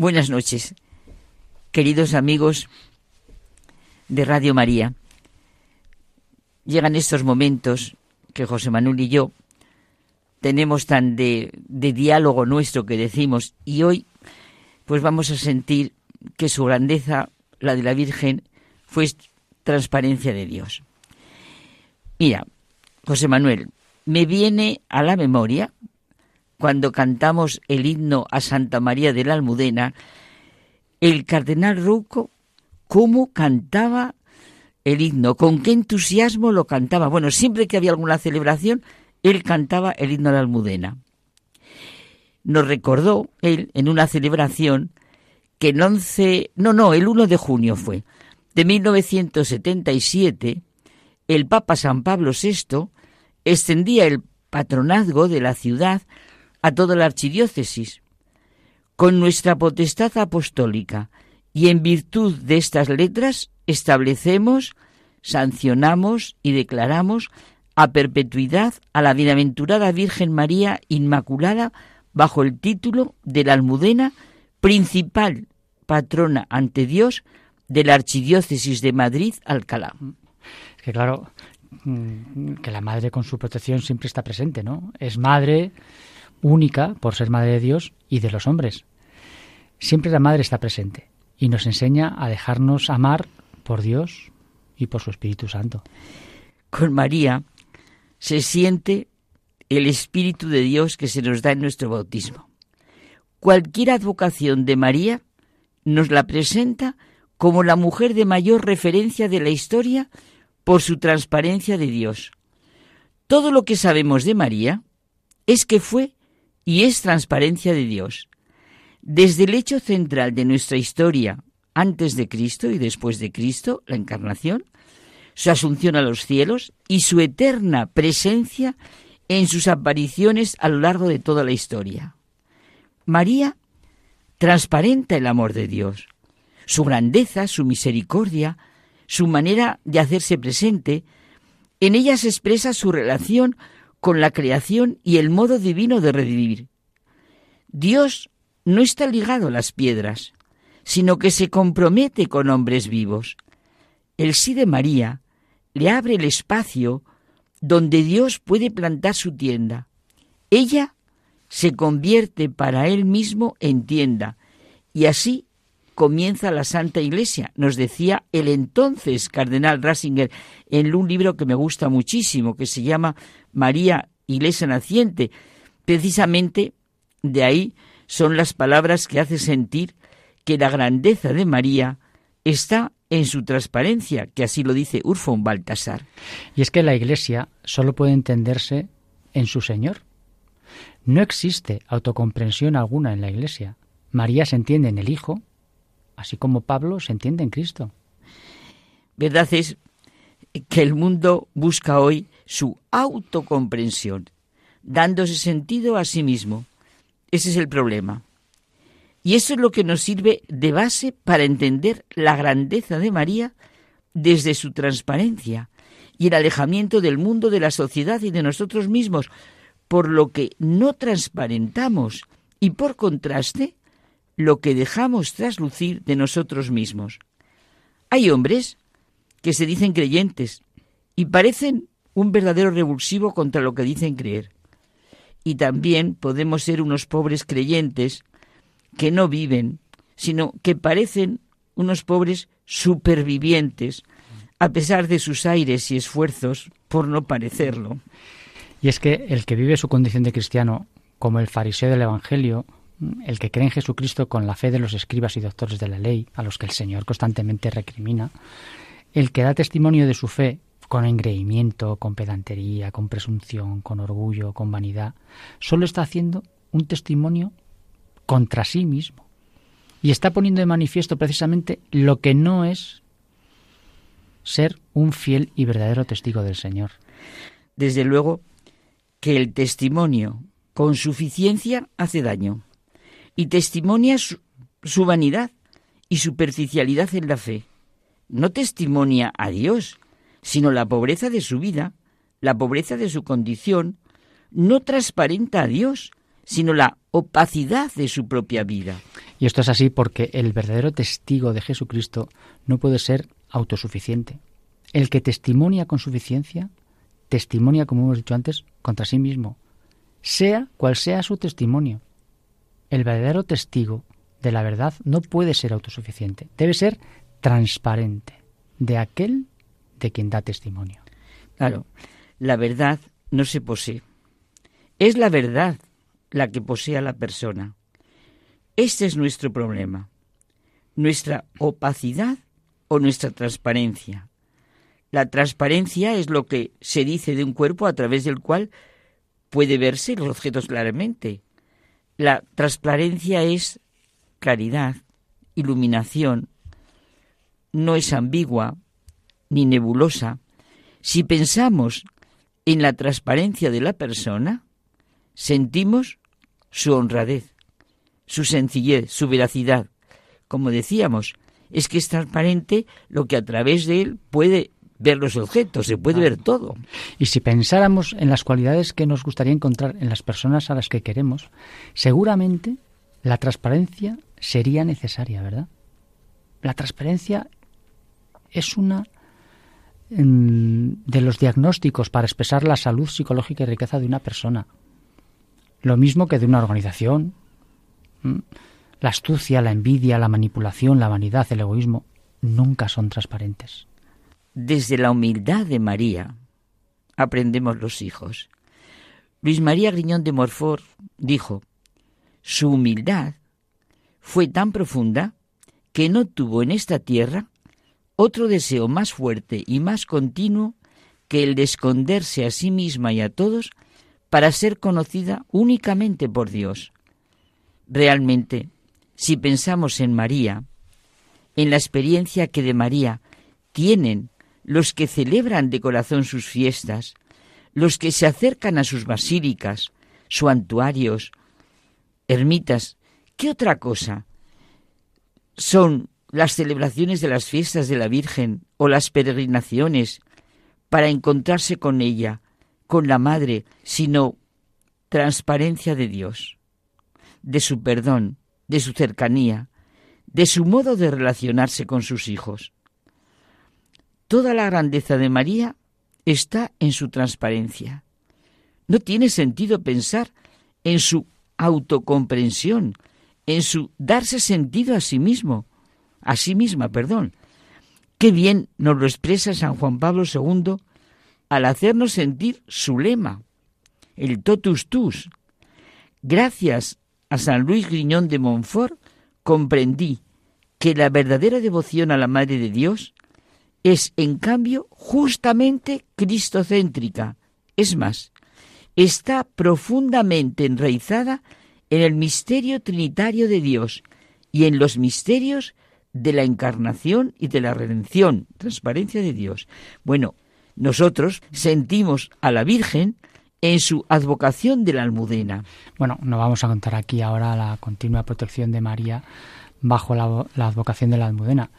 Buenas noches, queridos amigos de Radio María. Llegan estos momentos que José Manuel y yo tenemos tan de, diálogo nuestro que decimos y hoy pues vamos a sentir que su grandeza, la de la Virgen, fue transparencia de Dios. Mira, José Manuel, me viene a la memoria cuando cantamos el himno a Santa María de la Almudena, el cardenal Rouco, cómo cantaba el himno, con qué entusiasmo lo cantaba. Bueno, siempre que había alguna celebración, él cantaba el himno a la Almudena. Nos recordó él en una celebración que el 11, no, no, el 1 de junio fue, de 1977, el Papa San Pablo VI extendía el patronazgo de la ciudad a toda la archidiócesis. Con nuestra potestad apostólica y en virtud de estas letras establecemos, sancionamos y declaramos a perpetuidad a la bienaventurada Virgen María Inmaculada bajo el título de la Almudena, principal patrona ante Dios de la Archidiócesis de Madrid Alcalá. Es que claro, mm, que la madre con su protección siempre está presente, ¿no? Es madre, única por ser madre de Dios y de los hombres. Siempre la madre está presente y nos enseña a dejarnos amar por Dios y por su Espíritu Santo. Con María se siente el Espíritu de Dios que se nos da en nuestro bautismo. Cualquier advocación de María nos la presenta como la mujer de mayor referencia de la historia por su transparencia de Dios. Todo lo que sabemos de María es que fue y es transparencia de Dios. Desde el hecho central de nuestra historia, antes de Cristo y después de Cristo, la encarnación, su asunción a los cielos y su eterna presencia en sus apariciones a lo largo de toda la historia. María transparenta el amor de Dios, su grandeza, su misericordia, su manera de hacerse presente, en ella se expresa su relación con la creación y el modo divino de revivir. Dios no está ligado a las piedras, sino que se compromete con hombres vivos. El sí de María le abre el espacio donde Dios puede plantar su tienda. Ella se convierte para él mismo en tienda. Y así comienza la Santa Iglesia, nos decía el entonces cardenal Ratzinger en un libro que me gusta muchísimo, que se llama María Iglesia Naciente. Precisamente de ahí son las palabras que hace sentir que la grandeza de María está en su transparencia, que así lo dice Urfón Baltasar. Y es que la Iglesia solo puede entenderse en su Señor. No existe autocomprensión alguna en la Iglesia. María se entiende en el Hijo, así como Pablo se entiende en Cristo. Verdad es que el mundo busca hoy su autocomprensión, dándose sentido a sí mismo. Ese es el problema. Y eso es lo que nos sirve de base para entender la grandeza de María desde su transparencia y el alejamiento del mundo, de la sociedad y de nosotros mismos, por lo que no transparentamos y por contraste lo que dejamos traslucir de nosotros mismos. Hay hombres que se dicen creyentes y parecen un verdadero revulsivo contra lo que dicen creer. Y también podemos ser unos pobres creyentes que no viven, sino que parecen unos pobres supervivientes, a pesar de sus aires y esfuerzos por no parecerlo. Y es que el que vive su condición de cristiano, como el fariseo del Evangelio, el que cree en Jesucristo con la fe de los escribas y doctores de la ley, a los que el Señor constantemente recrimina, el que da testimonio de su fe con engreimiento, con pedantería, con presunción, con orgullo, con vanidad, solo está haciendo un testimonio contra sí mismo. Y está poniendo de manifiesto precisamente lo que no es ser un fiel y verdadero testigo del Señor. Desde luego que el testimonio con suficiencia hace daño y testimonia su, vanidad y superficialidad en la fe. No testimonia a Dios, sino la pobreza de su vida, la pobreza de su condición, no transparenta a Dios, sino la opacidad de su propia vida. Y esto es así porque el verdadero testigo de Jesucristo no puede ser autosuficiente. El que testimonia con suficiencia, testimonia, como hemos dicho antes, contra sí mismo, sea cual sea su testimonio. El verdadero testigo de la verdad no puede ser autosuficiente, debe ser transparente de aquel de quien da testimonio. Claro, la verdad no se posee. Es la verdad la que posee a la persona. Este es nuestro problema, nuestra opacidad o nuestra transparencia. La transparencia es lo que se dice de un cuerpo a través del cual puede verse los objetos claramente. La transparencia es claridad, iluminación, no es ambigua ni nebulosa. Si pensamos en la transparencia de la persona, sentimos su honradez, su sencillez, su veracidad. Como decíamos, es que es transparente lo que a través de él puede ver los objetos, se puede ver todo. Y si pensáramos en las cualidades que nos gustaría encontrar en las personas a las que queremos, seguramente la transparencia sería necesaria, ¿verdad? La transparencia es una mm, de los diagnósticos para expresar la salud psicológica y riqueza de una persona. Lo mismo que de una organización. La astucia, la envidia, la manipulación, la vanidad, el egoísmo, nunca son transparentes. Desde la humildad de María aprendemos los hijos. Luis María Griñón de Morfort dijo, su humildad fue tan profunda que no tuvo en esta tierra otro deseo más fuerte y más continuo que el de esconderse a sí misma y a todos para ser conocida únicamente por Dios. Realmente, si pensamos en María, en la experiencia que de María tienen los que celebran de corazón sus fiestas, los que se acercan a sus basílicas, santuarios, ermitas, ¿qué otra cosa son las celebraciones de las fiestas de la Virgen o las peregrinaciones para encontrarse con ella, con la Madre, sino transparencia de Dios, de su perdón, de su cercanía, de su modo de relacionarse con sus hijos. Toda la grandeza de María está en su transparencia. No tiene sentido pensar en su autocomprensión, en su darse sentido a sí mismo, a sí misma, perdón. Qué bien nos lo expresa San Juan Pablo II al hacernos sentir su lema, el totus tus. Gracias a San Luis Griñón de Montfort comprendí que la verdadera devoción a la Madre de Dios es, en cambio, justamente cristocéntrica. Es más, está profundamente enraizada en el misterio trinitario de Dios y en los misterios de la encarnación y de la redención, transparencia de Dios. Bueno, nosotros sentimos a la Virgen en su advocación de la almudena. Bueno, no vamos a contar aquí ahora la continua protección de María bajo la, la advocación de la almudena,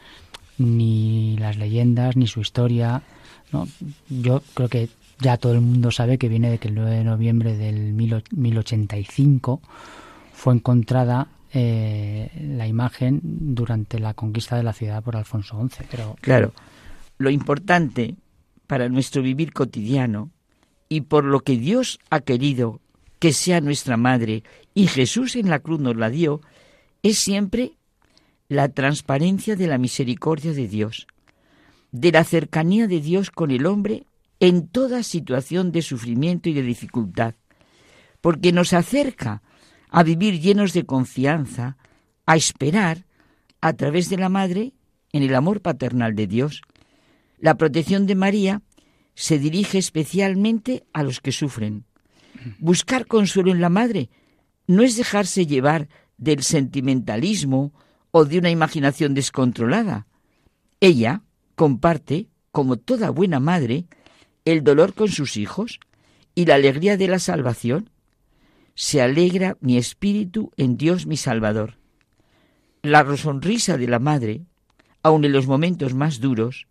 ni las leyendas, ni su historia. ¿no? Yo creo que ya todo el mundo sabe que viene de que el 9 de noviembre del 1085 fue encontrada eh, la imagen durante la conquista de la ciudad por Alfonso XI. Pero... Claro, lo importante para nuestro vivir cotidiano y por lo que Dios ha querido que sea nuestra madre y Jesús en la cruz nos la dio, es siempre la transparencia de la misericordia de Dios, de la cercanía de Dios con el hombre en toda situación de sufrimiento y de dificultad, porque nos acerca a vivir llenos de confianza, a esperar, a través de la Madre, en el amor paternal de Dios. La protección de María se dirige especialmente a los que sufren. Buscar consuelo en la Madre no es dejarse llevar del sentimentalismo o de una imaginación descontrolada. Ella comparte, como toda buena madre, el dolor con sus hijos y la alegría de la salvación. Se alegra mi espíritu en Dios mi Salvador. La sonrisa de la madre, aun en los momentos más duros,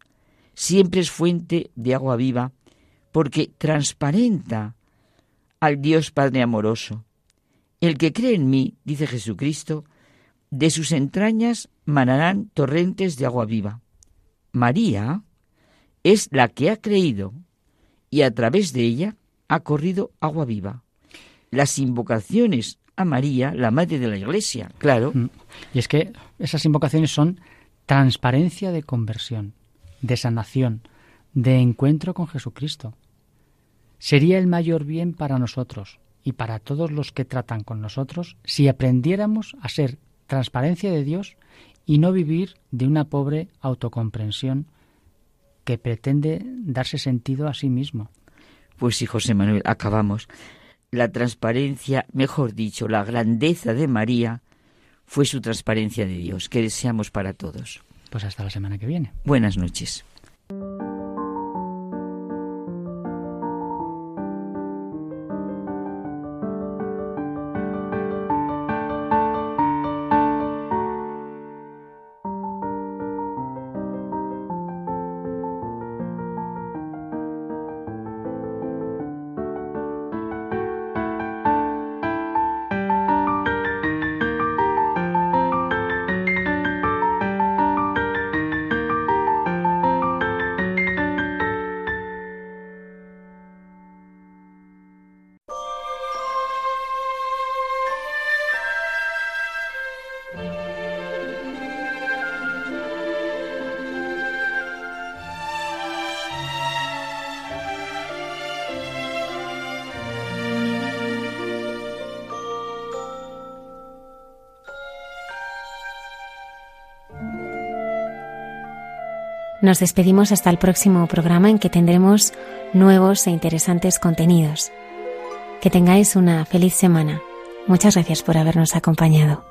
siempre es fuente de agua viva, porque transparenta al Dios Padre amoroso. El que cree en mí, dice Jesucristo, de sus entrañas manarán torrentes de agua viva. María es la que ha creído y a través de ella ha corrido agua viva. Las invocaciones a María, la madre de la Iglesia, claro. Mm. Y es que esas invocaciones son transparencia de conversión, de sanación, de encuentro con Jesucristo. Sería el mayor bien para nosotros y para todos los que tratan con nosotros si aprendiéramos a ser transparencia de Dios y no vivir de una pobre autocomprensión que pretende darse sentido a sí mismo. Pues sí, José Manuel, acabamos. La transparencia, mejor dicho, la grandeza de María fue su transparencia de Dios, que deseamos para todos. Pues hasta la semana que viene. Buenas noches. Nos despedimos hasta el próximo programa en que tendremos nuevos e interesantes contenidos. Que tengáis una feliz semana. Muchas gracias por habernos acompañado.